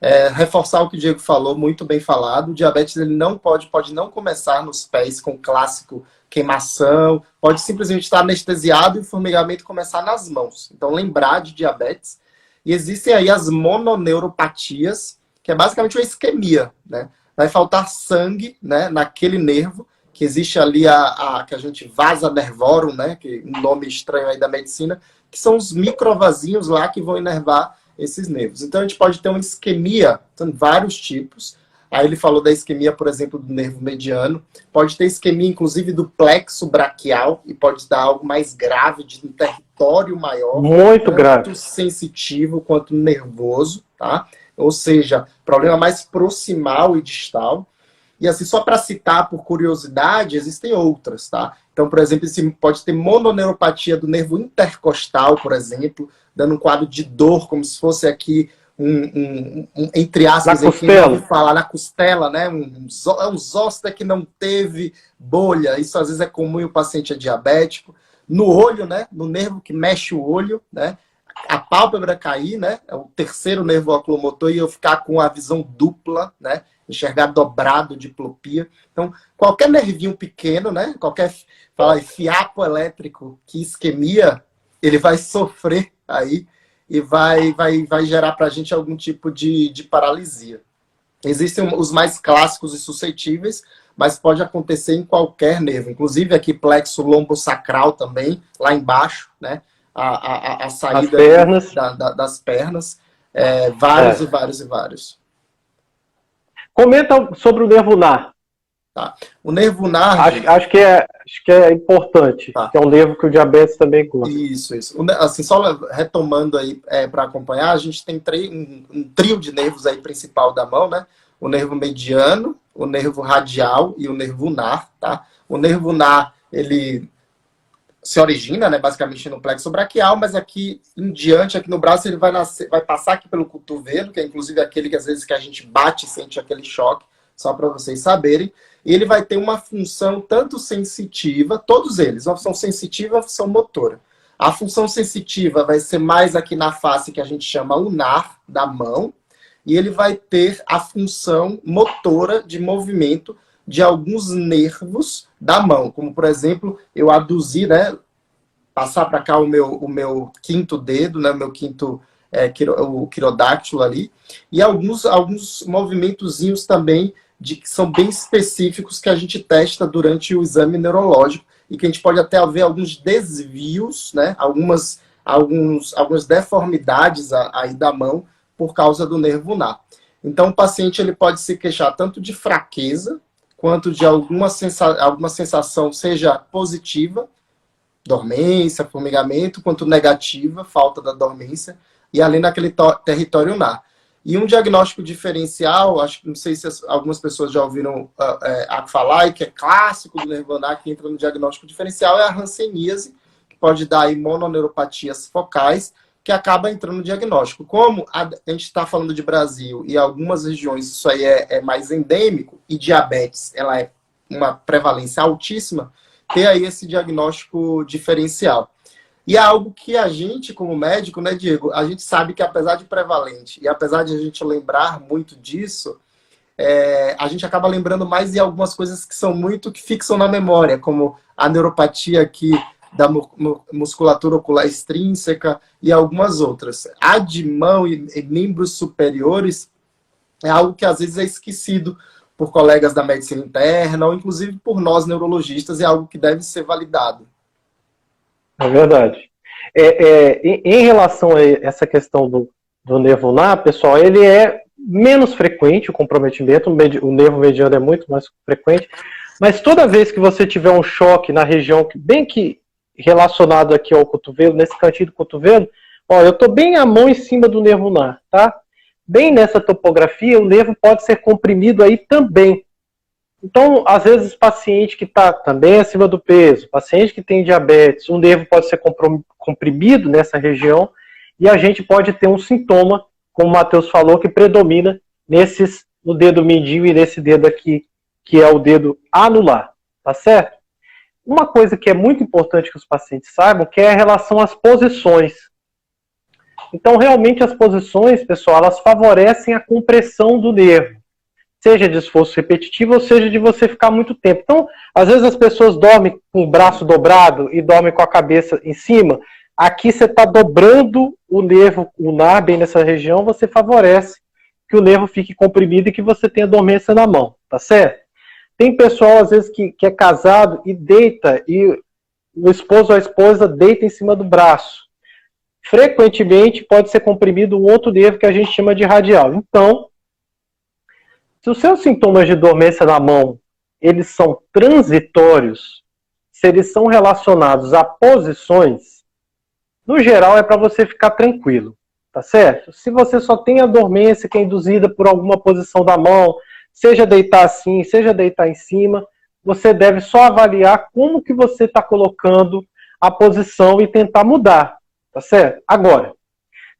é, reforçar o que o Diego falou, muito bem falado, o diabetes ele não pode, pode não começar nos pés com o clássico queimação, pode simplesmente estar anestesiado e o formigamento começar nas mãos. Então, lembrar de diabetes. E existem aí as mononeuropatias, que é basicamente uma isquemia, né? vai faltar sangue né, naquele nervo, que existe ali a, a que a gente vasa nervorum, né, que um nome estranho aí da medicina, que são os microvasinhos lá que vão inervar esses nervos. Então a gente pode ter uma isquemia, são vários tipos. Aí ele falou da isquemia, por exemplo, do nervo mediano. Pode ter isquemia, inclusive, do plexo braquial e pode dar algo mais grave, de um território maior. Muito grave. Tanto sensitivo quanto nervoso, tá? ou seja, problema mais proximal e distal. E assim, só para citar por curiosidade, existem outras, tá? Então, por exemplo, pode ter mononeuropatia do nervo intercostal, por exemplo, dando um quadro de dor, como se fosse aqui um, um, um entre aspas, na costela. falar na costela, né? Um, um, um zóster que não teve bolha. Isso às vezes é comum e o paciente é diabético. No olho, né? No nervo que mexe o olho, né? a pálpebra cair, né? É o terceiro nervo oculomotor e eu ficar com a visão dupla, né? Enxergar dobrado, diplopia. Então, qualquer nervinho pequeno, né? Qualquer fala, fiapo elétrico que isquemia, ele vai sofrer aí e vai, vai, vai gerar para a gente algum tipo de, de paralisia. Existem os mais clássicos e suscetíveis, mas pode acontecer em qualquer nervo, inclusive aqui plexo lombosacral também, lá embaixo, né? a, a, a saída pernas. Da, da, das pernas. É, vários é. e vários e vários. Comenta sobre o nervo nar. Tá? O nervo nardo... Acho, acho, que, é, acho que é importante, tá. que é um nervo que o diabetes também gosta. Isso, isso. Assim, só retomando aí é, para acompanhar, a gente tem um, um, trio de nervos aí principal da mão, né? O nervo mediano, o nervo radial e o nervo nar, tá? O nervo nar, ele se origina, né, basicamente no plexo braquial, mas aqui em diante, aqui no braço, ele vai, nascer, vai passar aqui pelo cotovelo, que é inclusive aquele que às vezes que a gente bate e sente aquele choque, só para vocês saberem. Ele vai ter uma função tanto sensitiva, todos eles, uma função sensitiva uma função motora. A função sensitiva vai ser mais aqui na face que a gente chama lunar da mão, e ele vai ter a função motora de movimento de alguns nervos da mão, como por exemplo, eu aduzir, né, passar para cá o meu, o meu quinto dedo, né, o meu quinto é, o quirodáctilo ali, e alguns, alguns movimentozinhos também de que são bem específicos que a gente testa durante o exame neurológico e que a gente pode até ver alguns desvios, né, algumas, alguns, algumas deformidades aí da mão por causa do nervo ulnar. Então, o paciente ele pode se queixar tanto de fraqueza, quanto de alguma, sensa alguma sensação, seja positiva, dormência, formigamento, quanto negativa, falta da dormência, e além daquele território nar. E um diagnóstico diferencial, acho que não sei se algumas pessoas já ouviram uh, é, falar, e que é clássico do nervonar, que entra no diagnóstico diferencial, é a hanseníase, que pode dar aí mononeuropatias focais, que acaba entrando no diagnóstico. Como a, a gente está falando de Brasil e algumas regiões isso aí é, é, mais endêmico, e diabetes ela é uma prevalência altíssima, ter aí esse diagnóstico diferencial. E é algo que a gente, como médico, né, Diego, a gente sabe que apesar de prevalente e apesar de a gente lembrar muito disso, é, a gente acaba lembrando mais de algumas coisas que são muito que fixam na memória, como a neuropatia que da musculatura ocular extrínseca e algumas outras. A de mão e membros superiores é algo que às vezes é esquecido por colegas da medicina interna ou inclusive por nós neurologistas, é algo que deve ser validado. É verdade. É, é, em relação a essa questão do, do nervo nar, pessoal, ele é menos frequente o comprometimento, o nervo mediano é muito mais frequente, mas toda vez que você tiver um choque na região, bem que relacionado aqui ao cotovelo, nesse cantinho do cotovelo, ó, eu estou bem a mão em cima do nervo nar, tá? Bem nessa topografia, o nervo pode ser comprimido aí também. Então, às vezes, paciente que está também acima do peso, paciente que tem diabetes, o nervo pode ser comprimido nessa região e a gente pode ter um sintoma, como o Matheus falou, que predomina nesses, no dedo mindinho e nesse dedo aqui, que é o dedo anular, tá certo? Uma coisa que é muito importante que os pacientes saibam, que é a relação às posições. Então, realmente, as posições, pessoal, elas favorecem a compressão do nervo. Seja de esforço repetitivo, ou seja de você ficar muito tempo. Então, às vezes as pessoas dormem com o braço dobrado e dormem com a cabeça em cima. Aqui você está dobrando o nervo ulnar bem nessa região, você favorece que o nervo fique comprimido e que você tenha dormência na mão, tá certo? Tem pessoal, às vezes, que, que é casado e deita, e o esposo ou a esposa deita em cima do braço. Frequentemente pode ser comprimido um outro nervo que a gente chama de radial. Então, se os seus sintomas de dormência na mão eles são transitórios, se eles são relacionados a posições, no geral é para você ficar tranquilo, tá certo? Se você só tem a dormência que é induzida por alguma posição da mão, seja deitar assim, seja deitar em cima, você deve só avaliar como que você está colocando a posição e tentar mudar, tá certo? Agora,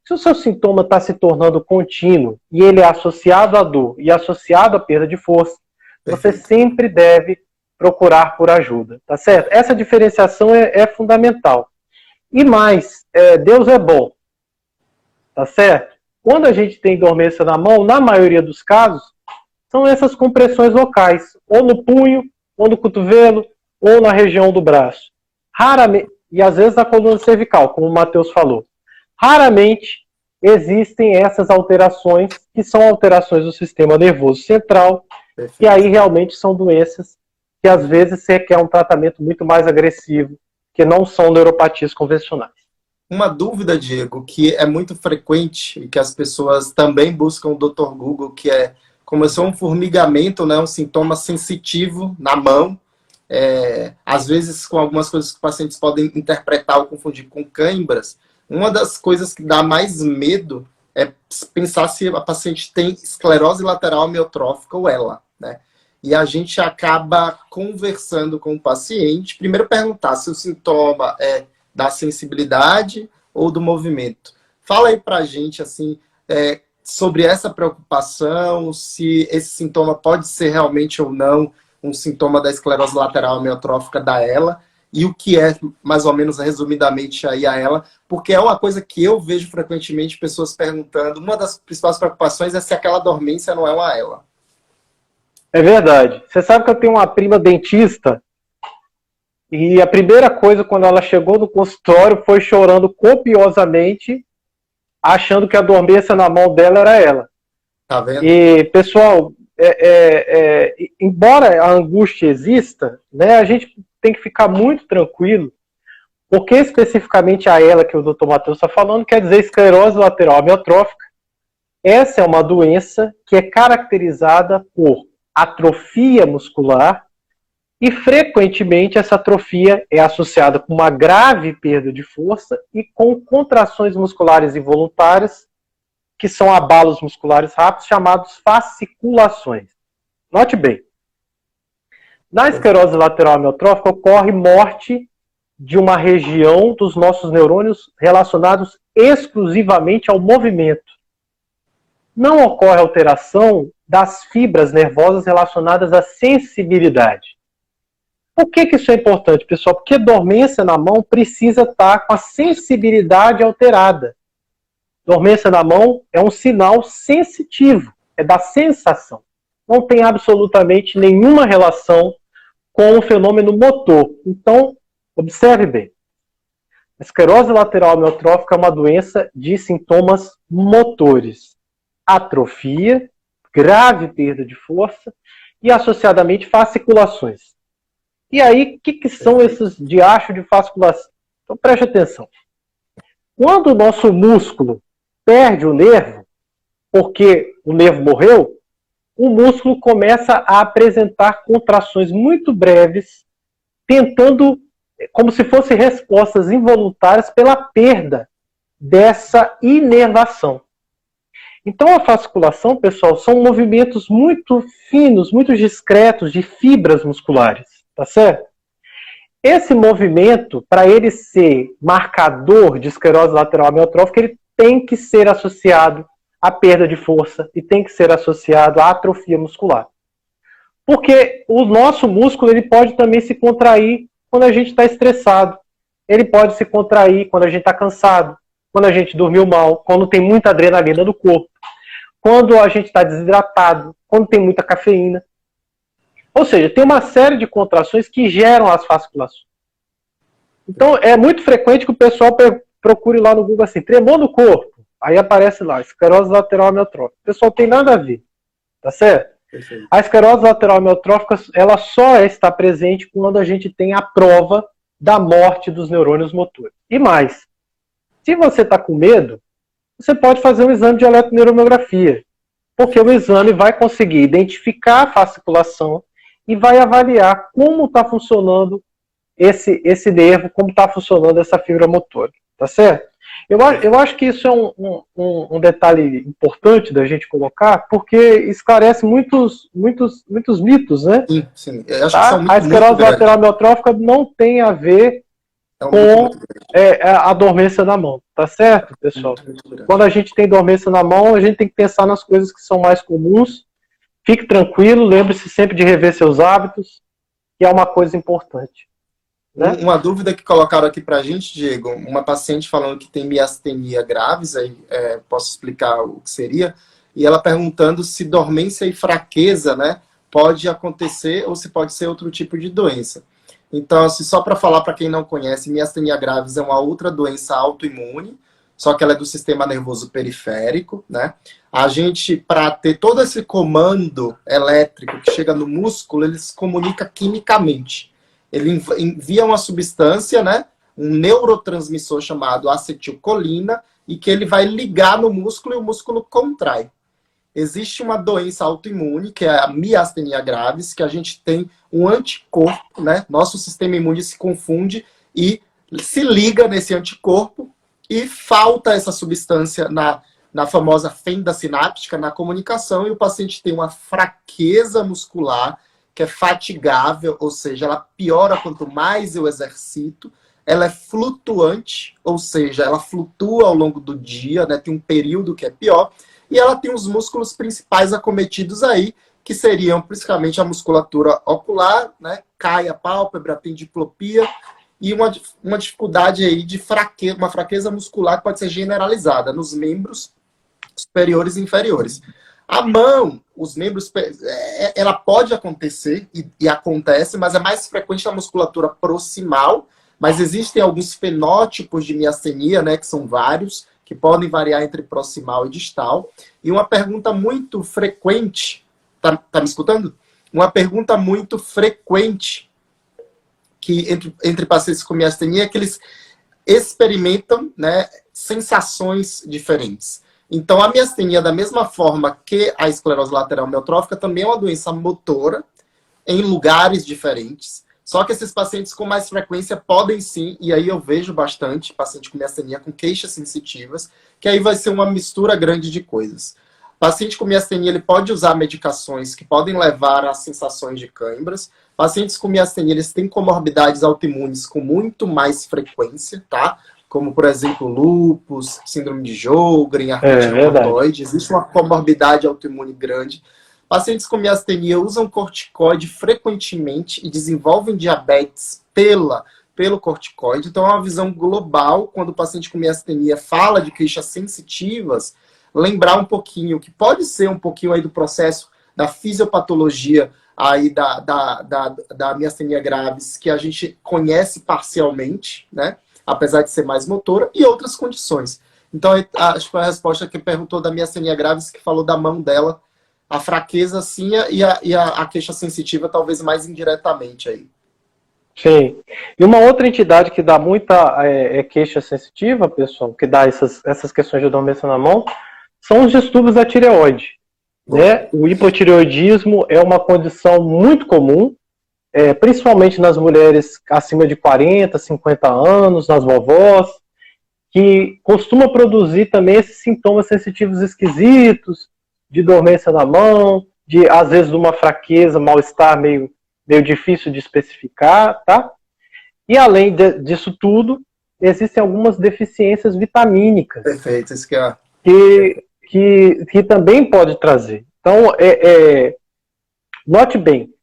se o seu sintoma está se tornando contínuo e ele é associado à dor e associado à perda de força, você sempre deve procurar por ajuda, tá certo? Essa diferenciação é, é fundamental. E mais, é, Deus é bom, tá certo? Quando a gente tem dormência na mão, na maioria dos casos, são essas compressões locais, ou no punho, ou no cotovelo, ou na região do braço. Raramente, e às vezes na coluna cervical, como o Matheus falou. Raramente existem essas alterações, que são alterações do sistema nervoso central, Perfeito. e aí realmente são doenças que às vezes requer um tratamento muito mais agressivo, que não são neuropatias convencionais. Uma dúvida, Diego, que é muito frequente e que as pessoas também buscam o Dr. Google, que é começou um formigamento, né, um sintoma sensitivo na mão, é, às vezes com algumas coisas que os pacientes podem interpretar ou confundir com câimbras. Uma das coisas que dá mais medo é pensar se a paciente tem esclerose lateral amiotrófica ou ela, né? E a gente acaba conversando com o paciente, primeiro perguntar se o sintoma é da sensibilidade ou do movimento. Fala aí pra gente, assim, é, sobre essa preocupação, se esse sintoma pode ser realmente ou não um sintoma da esclerose lateral amiotrófica da ELA, e o que é, mais ou menos, resumidamente, aí a ela, porque é uma coisa que eu vejo frequentemente pessoas perguntando. Uma das principais preocupações é se aquela dormência não é uma ela. É verdade. Você sabe que eu tenho uma prima dentista e a primeira coisa quando ela chegou no consultório foi chorando copiosamente, achando que a dormência na mão dela era ela. Tá vendo? E, pessoal, é, é, é, embora a angústia exista, né, a gente tem que ficar muito tranquilo, porque especificamente a ela que o Dr. Matheus está falando quer dizer esclerose lateral amiotrófica. Essa é uma doença que é caracterizada por atrofia muscular e frequentemente essa atrofia é associada com uma grave perda de força e com contrações musculares involuntárias, que são abalos musculares rápidos chamados fasciculações. Note bem, na esclerose lateral amiotrófica ocorre morte de uma região dos nossos neurônios relacionados exclusivamente ao movimento. Não ocorre alteração das fibras nervosas relacionadas à sensibilidade. Por que, que isso é importante, pessoal? Porque dormência na mão precisa estar com a sensibilidade alterada. Dormência na mão é um sinal sensitivo, é da sensação. Não tem absolutamente nenhuma relação com o fenômeno motor. Então, observe bem. A esclerose lateral amiotrófica é uma doença de sintomas motores. Atrofia, grave perda de força e, associadamente, fasciculações. E aí, o que, que são esses diachos de fasciculação? Então, preste atenção. Quando o nosso músculo perde o nervo, porque o nervo morreu, o músculo começa a apresentar contrações muito breves, tentando, como se fossem respostas involuntárias pela perda dessa inervação. Então, a fasciculação, pessoal, são movimentos muito finos, muito discretos de fibras musculares, tá certo? Esse movimento, para ele ser marcador de esclerose lateral amiotrófica, ele tem que ser associado a perda de força e tem que ser associado à atrofia muscular. Porque o nosso músculo ele pode também se contrair quando a gente está estressado. Ele pode se contrair quando a gente está cansado, quando a gente dormiu mal, quando tem muita adrenalina no corpo, quando a gente está desidratado, quando tem muita cafeína. Ou seja, tem uma série de contrações que geram as fasciculações. Então, é muito frequente que o pessoal procure lá no Google assim, tremor no corpo. Aí aparece lá, esclerose lateral amiotrófica. Pessoal, tem nada a ver, tá certo? Perfeito. A esclerose lateral amiotrófica, ela só está presente quando a gente tem a prova da morte dos neurônios motores. E mais, se você está com medo, você pode fazer um exame de eletroneuromiografia, porque o exame vai conseguir identificar a fasciculação e vai avaliar como está funcionando esse, esse nervo, como está funcionando essa fibra motora, tá certo? Eu, eu acho que isso é um, um, um, detalhe importante da gente colocar, porque esclarece muitos, muitos, muitos mitos, né? Sim, sim. Tá? a esclerose lateral amiotrófica não tem a ver é um com é, é, a dormência na mão, tá certo, pessoal? Quando a gente tem dormência na mão, a gente tem que pensar nas coisas que são mais comuns. Fique tranquilo, lembre-se sempre de rever seus hábitos, que é uma coisa importante. Né? Uma dúvida que colocaram aqui para a gente, Diego, uma paciente falando que tem miastenia graves, aí é, posso explicar o que seria, e ela perguntando se dormência e fraqueza, né, pode acontecer ou se pode ser outro tipo de doença. Então, assim, só para falar para quem não conhece, miastenia graves é uma outra doença autoimune, só que ela é do sistema nervoso periférico, né? A gente, para ter todo esse comando elétrico que chega no músculo, ele se comunica quimicamente ele envia uma substância, né, um neurotransmissor chamado acetilcolina, e que ele vai ligar no músculo e o músculo contrai. existe uma doença autoimune, que é a miastenia graves, que a gente tem um anticorpo, né? Nosso sistema imune se confunde e se liga nesse anticorpo e falta essa substância na, na famosa fenda sináptica, na comunicação, e o paciente tem uma fraqueza muscular que é fatigável, ou seja, ela piora quanto mais eu exercito, ela é flutuante, ou seja, ela flutua ao longo do dia, né? Tem um período que é pior, e ela tem os músculos principais acometidos aí, que seriam principalmente a musculatura ocular, né? Cai a pálpebra, tem diplopia e uma, uma dificuldade aí de fraqueza, uma fraqueza muscular que pode ser generalizada nos membros superiores e inferiores. A mão, os membros, é, ela pode acontecer e, e acontece, mas é mais frequente na musculatura proximal, mas existem alguns fenótipos de miastenia, né, que são vários, que podem variar entre proximal e distal. E uma pergunta muito frequente, tá, tá me escutando? Uma pergunta muito frequente que entre, entre pacientes com miastenia é que eles experimentam né, sensações diferentes. Então, a miastenia, da mesma forma que a esclerose lateral miotrófica, também é uma doença motora em lugares diferentes. Só que esses pacientes com mais frequência podem sim, e aí eu vejo bastante paciente com miastenia com queixas sensitivas, que aí vai ser uma mistura grande de coisas. Paciente com miastenia ele pode usar medicações que podem levar a sensações de câimbras. Pacientes com miastenia eles têm comorbidades autoimunes com muito mais frequência, tá? Como, por exemplo, lúpus, síndrome de Sjögren, artrite é, reumatoide. Existe uma comorbidade autoimune grande. Pacientes com miastenia usam corticoide frequentemente e desenvolvem diabetes pela, pelo corticoide. Então, é uma visão global, quando o paciente com miastenia fala de queixas sensitivas, lembrar um pouquinho, que pode ser um pouquinho aí do processo da fisiopatologia aí da, da, da, da miastenia graves, que a gente conhece parcialmente, né? Apesar de ser mais motora, e outras condições. Então, acho que foi a resposta que perguntou da miastenia graves, que falou da mão dela, a fraqueza sim e a, e a, a queixa sensitiva talvez mais indiretamente aí. Sim. E uma outra entidade que dá muita é, é queixa sensitiva, pessoal, que dá essas, essas questões de dormência na mão, são os distúrbios da tireoide. Né? O hipotireoidismo é uma condição muito comum, é, principalmente nas mulheres acima de 40, 50 anos, nas vovós, que costuma produzir também esses sintomas sensitivos esquisitos, de dormência na mão, de às vezes uma fraqueza, mal-estar meio, meio difícil de especificar, tá? E além de, disso tudo, existem algumas deficiências vitamínicas. Perfeito, isso que é. Que, que, que também pode trazer. Então, é, é, note bem,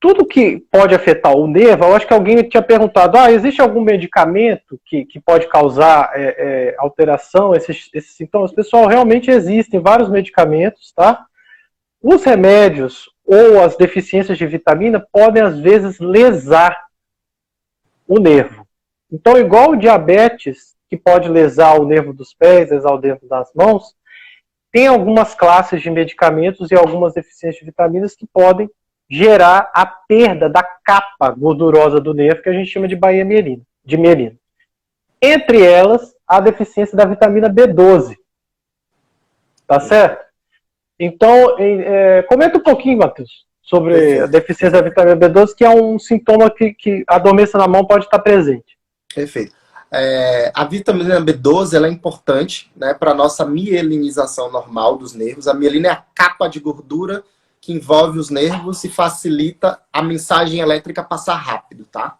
tudo que pode afetar o nervo, eu acho que alguém tinha perguntado, ah, existe algum medicamento que, que pode causar é, é, alteração, esses, esses sintomas? Pessoal, realmente existem vários medicamentos, tá? Os remédios ou as deficiências de vitamina podem, às vezes, lesar o nervo. Então, igual o diabetes, que pode lesar o nervo dos pés, lesar o nervo das mãos, tem algumas classes de medicamentos e algumas deficiências de vitaminas que podem gerar a perda da capa gordurosa do nervo, que a gente chama de baía mielina, de mielina. Entre elas, a deficiência da vitamina B12. Tá certo? Então, é, comenta um pouquinho, Matheus, sobre a deficiência da vitamina B12, que é um sintoma que, que a dormência na mão pode estar presente. Perfeito. É, a vitamina B12 ela é importante né, para a nossa mielinização normal dos nervos. A mielina é a capa de gordura que envolve os nervos e facilita a mensagem elétrica passar rápido, tá?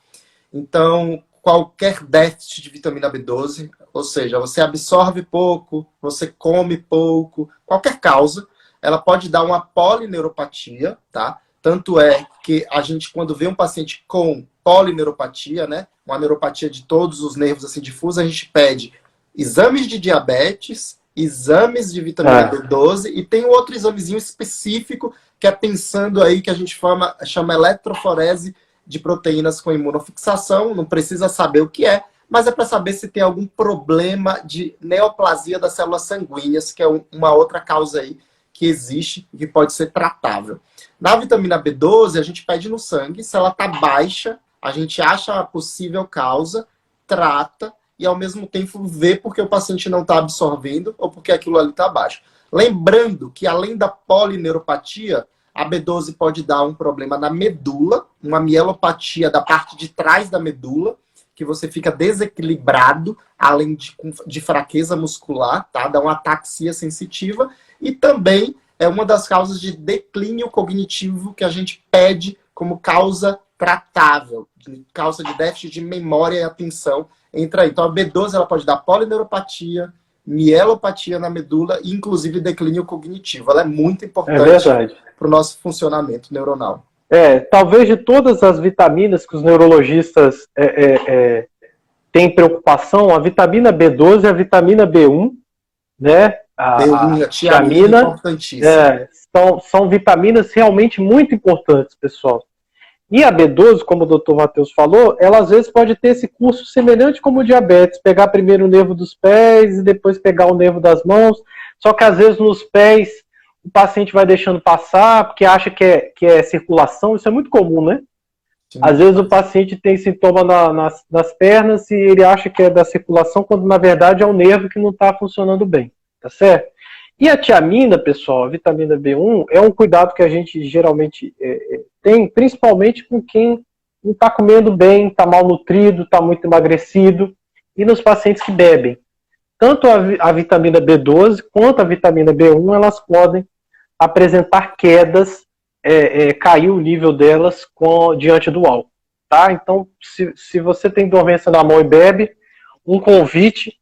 Então, qualquer déficit de vitamina B12, ou seja, você absorve pouco, você come pouco, qualquer causa, ela pode dar uma polineuropatia, tá? Tanto é que a gente, quando vê um paciente com polineuropatia, né? Uma neuropatia de todos os nervos assim difusa, a gente pede exames de diabetes, exames de vitamina ah. B12 e tem um outro examezinho específico que é pensando aí que a gente chama, chama eletroforese de proteínas com imunofixação, não precisa saber o que é, mas é para saber se tem algum problema de neoplasia das células sanguíneas, que é uma outra causa aí que existe e que pode ser tratável. Na vitamina B12, a gente pede no sangue, se ela está baixa, a gente acha a possível causa, trata e ao mesmo tempo ver porque o paciente não está absorvendo ou porque aquilo ali está baixo. Lembrando que além da polineuropatia, a B12 pode dar um problema na medula, uma mielopatia da parte de trás da medula, que você fica desequilibrado, além de, de fraqueza muscular, tá? Dá uma ataxia sensitiva e também é uma das causas de declínio cognitivo que a gente pede como causa tratável, causa de déficit de memória e atenção. Entra aí. Então a B12 ela pode dar polineuropatia, mielopatia na medula e inclusive declínio cognitivo. Ela é muito importante é para o nosso funcionamento neuronal. É, talvez de todas as vitaminas que os neurologistas é, é, é, têm preocupação, a vitamina B12 e a vitamina B1, né? A, B1, a tiamina, é, são, são vitaminas realmente muito importantes, pessoal. E a B12, como o doutor Matheus falou, ela às vezes pode ter esse curso semelhante como o diabetes, pegar primeiro o nervo dos pés e depois pegar o nervo das mãos, só que às vezes nos pés o paciente vai deixando passar, porque acha que é, que é circulação, isso é muito comum, né? Sim. Às vezes o paciente tem sintoma na, nas, nas pernas e ele acha que é da circulação, quando na verdade é o nervo que não está funcionando bem, tá certo? E a tiamina, pessoal, a vitamina B1, é um cuidado que a gente geralmente é, é tem, principalmente com quem não está comendo bem, está mal nutrido, está muito emagrecido, e nos pacientes que bebem. Tanto a, a vitamina B12 quanto a vitamina B1, elas podem apresentar quedas, é, é, cair o nível delas com, diante do álcool. Tá? Então, se, se você tem dormência na mão e bebe, um convite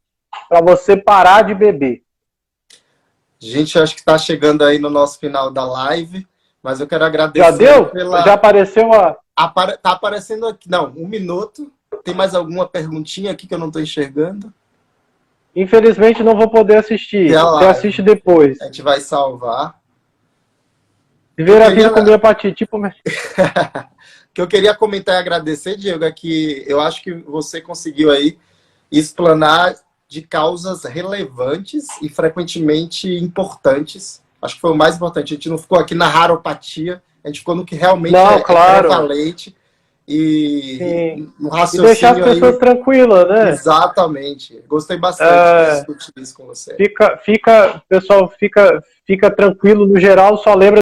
para você parar de beber. Gente, acho que está chegando aí no nosso final da live, mas eu quero agradecer. Já deu? Pela... Já apareceu a. Apare... Tá aparecendo aqui. Não, um minuto. Tem mais alguma perguntinha aqui que eu não estou enxergando? Infelizmente não vou poder assistir. Você assiste depois. A gente vai salvar. Viver a vida com hepatite, tipo... o que eu queria comentar e agradecer, Diego, é que eu acho que você conseguiu aí explanar de causas relevantes e frequentemente importantes. Acho que foi o mais importante. A gente não ficou aqui na raropatia, a gente ficou no que realmente não, é, claro. é prevalente. E no raciocínio e deixar as pessoas aí... tranquilas, né? Exatamente. Gostei bastante é... de discutir isso com você. Fica, fica, pessoal, fica, fica tranquilo. No geral, só lembra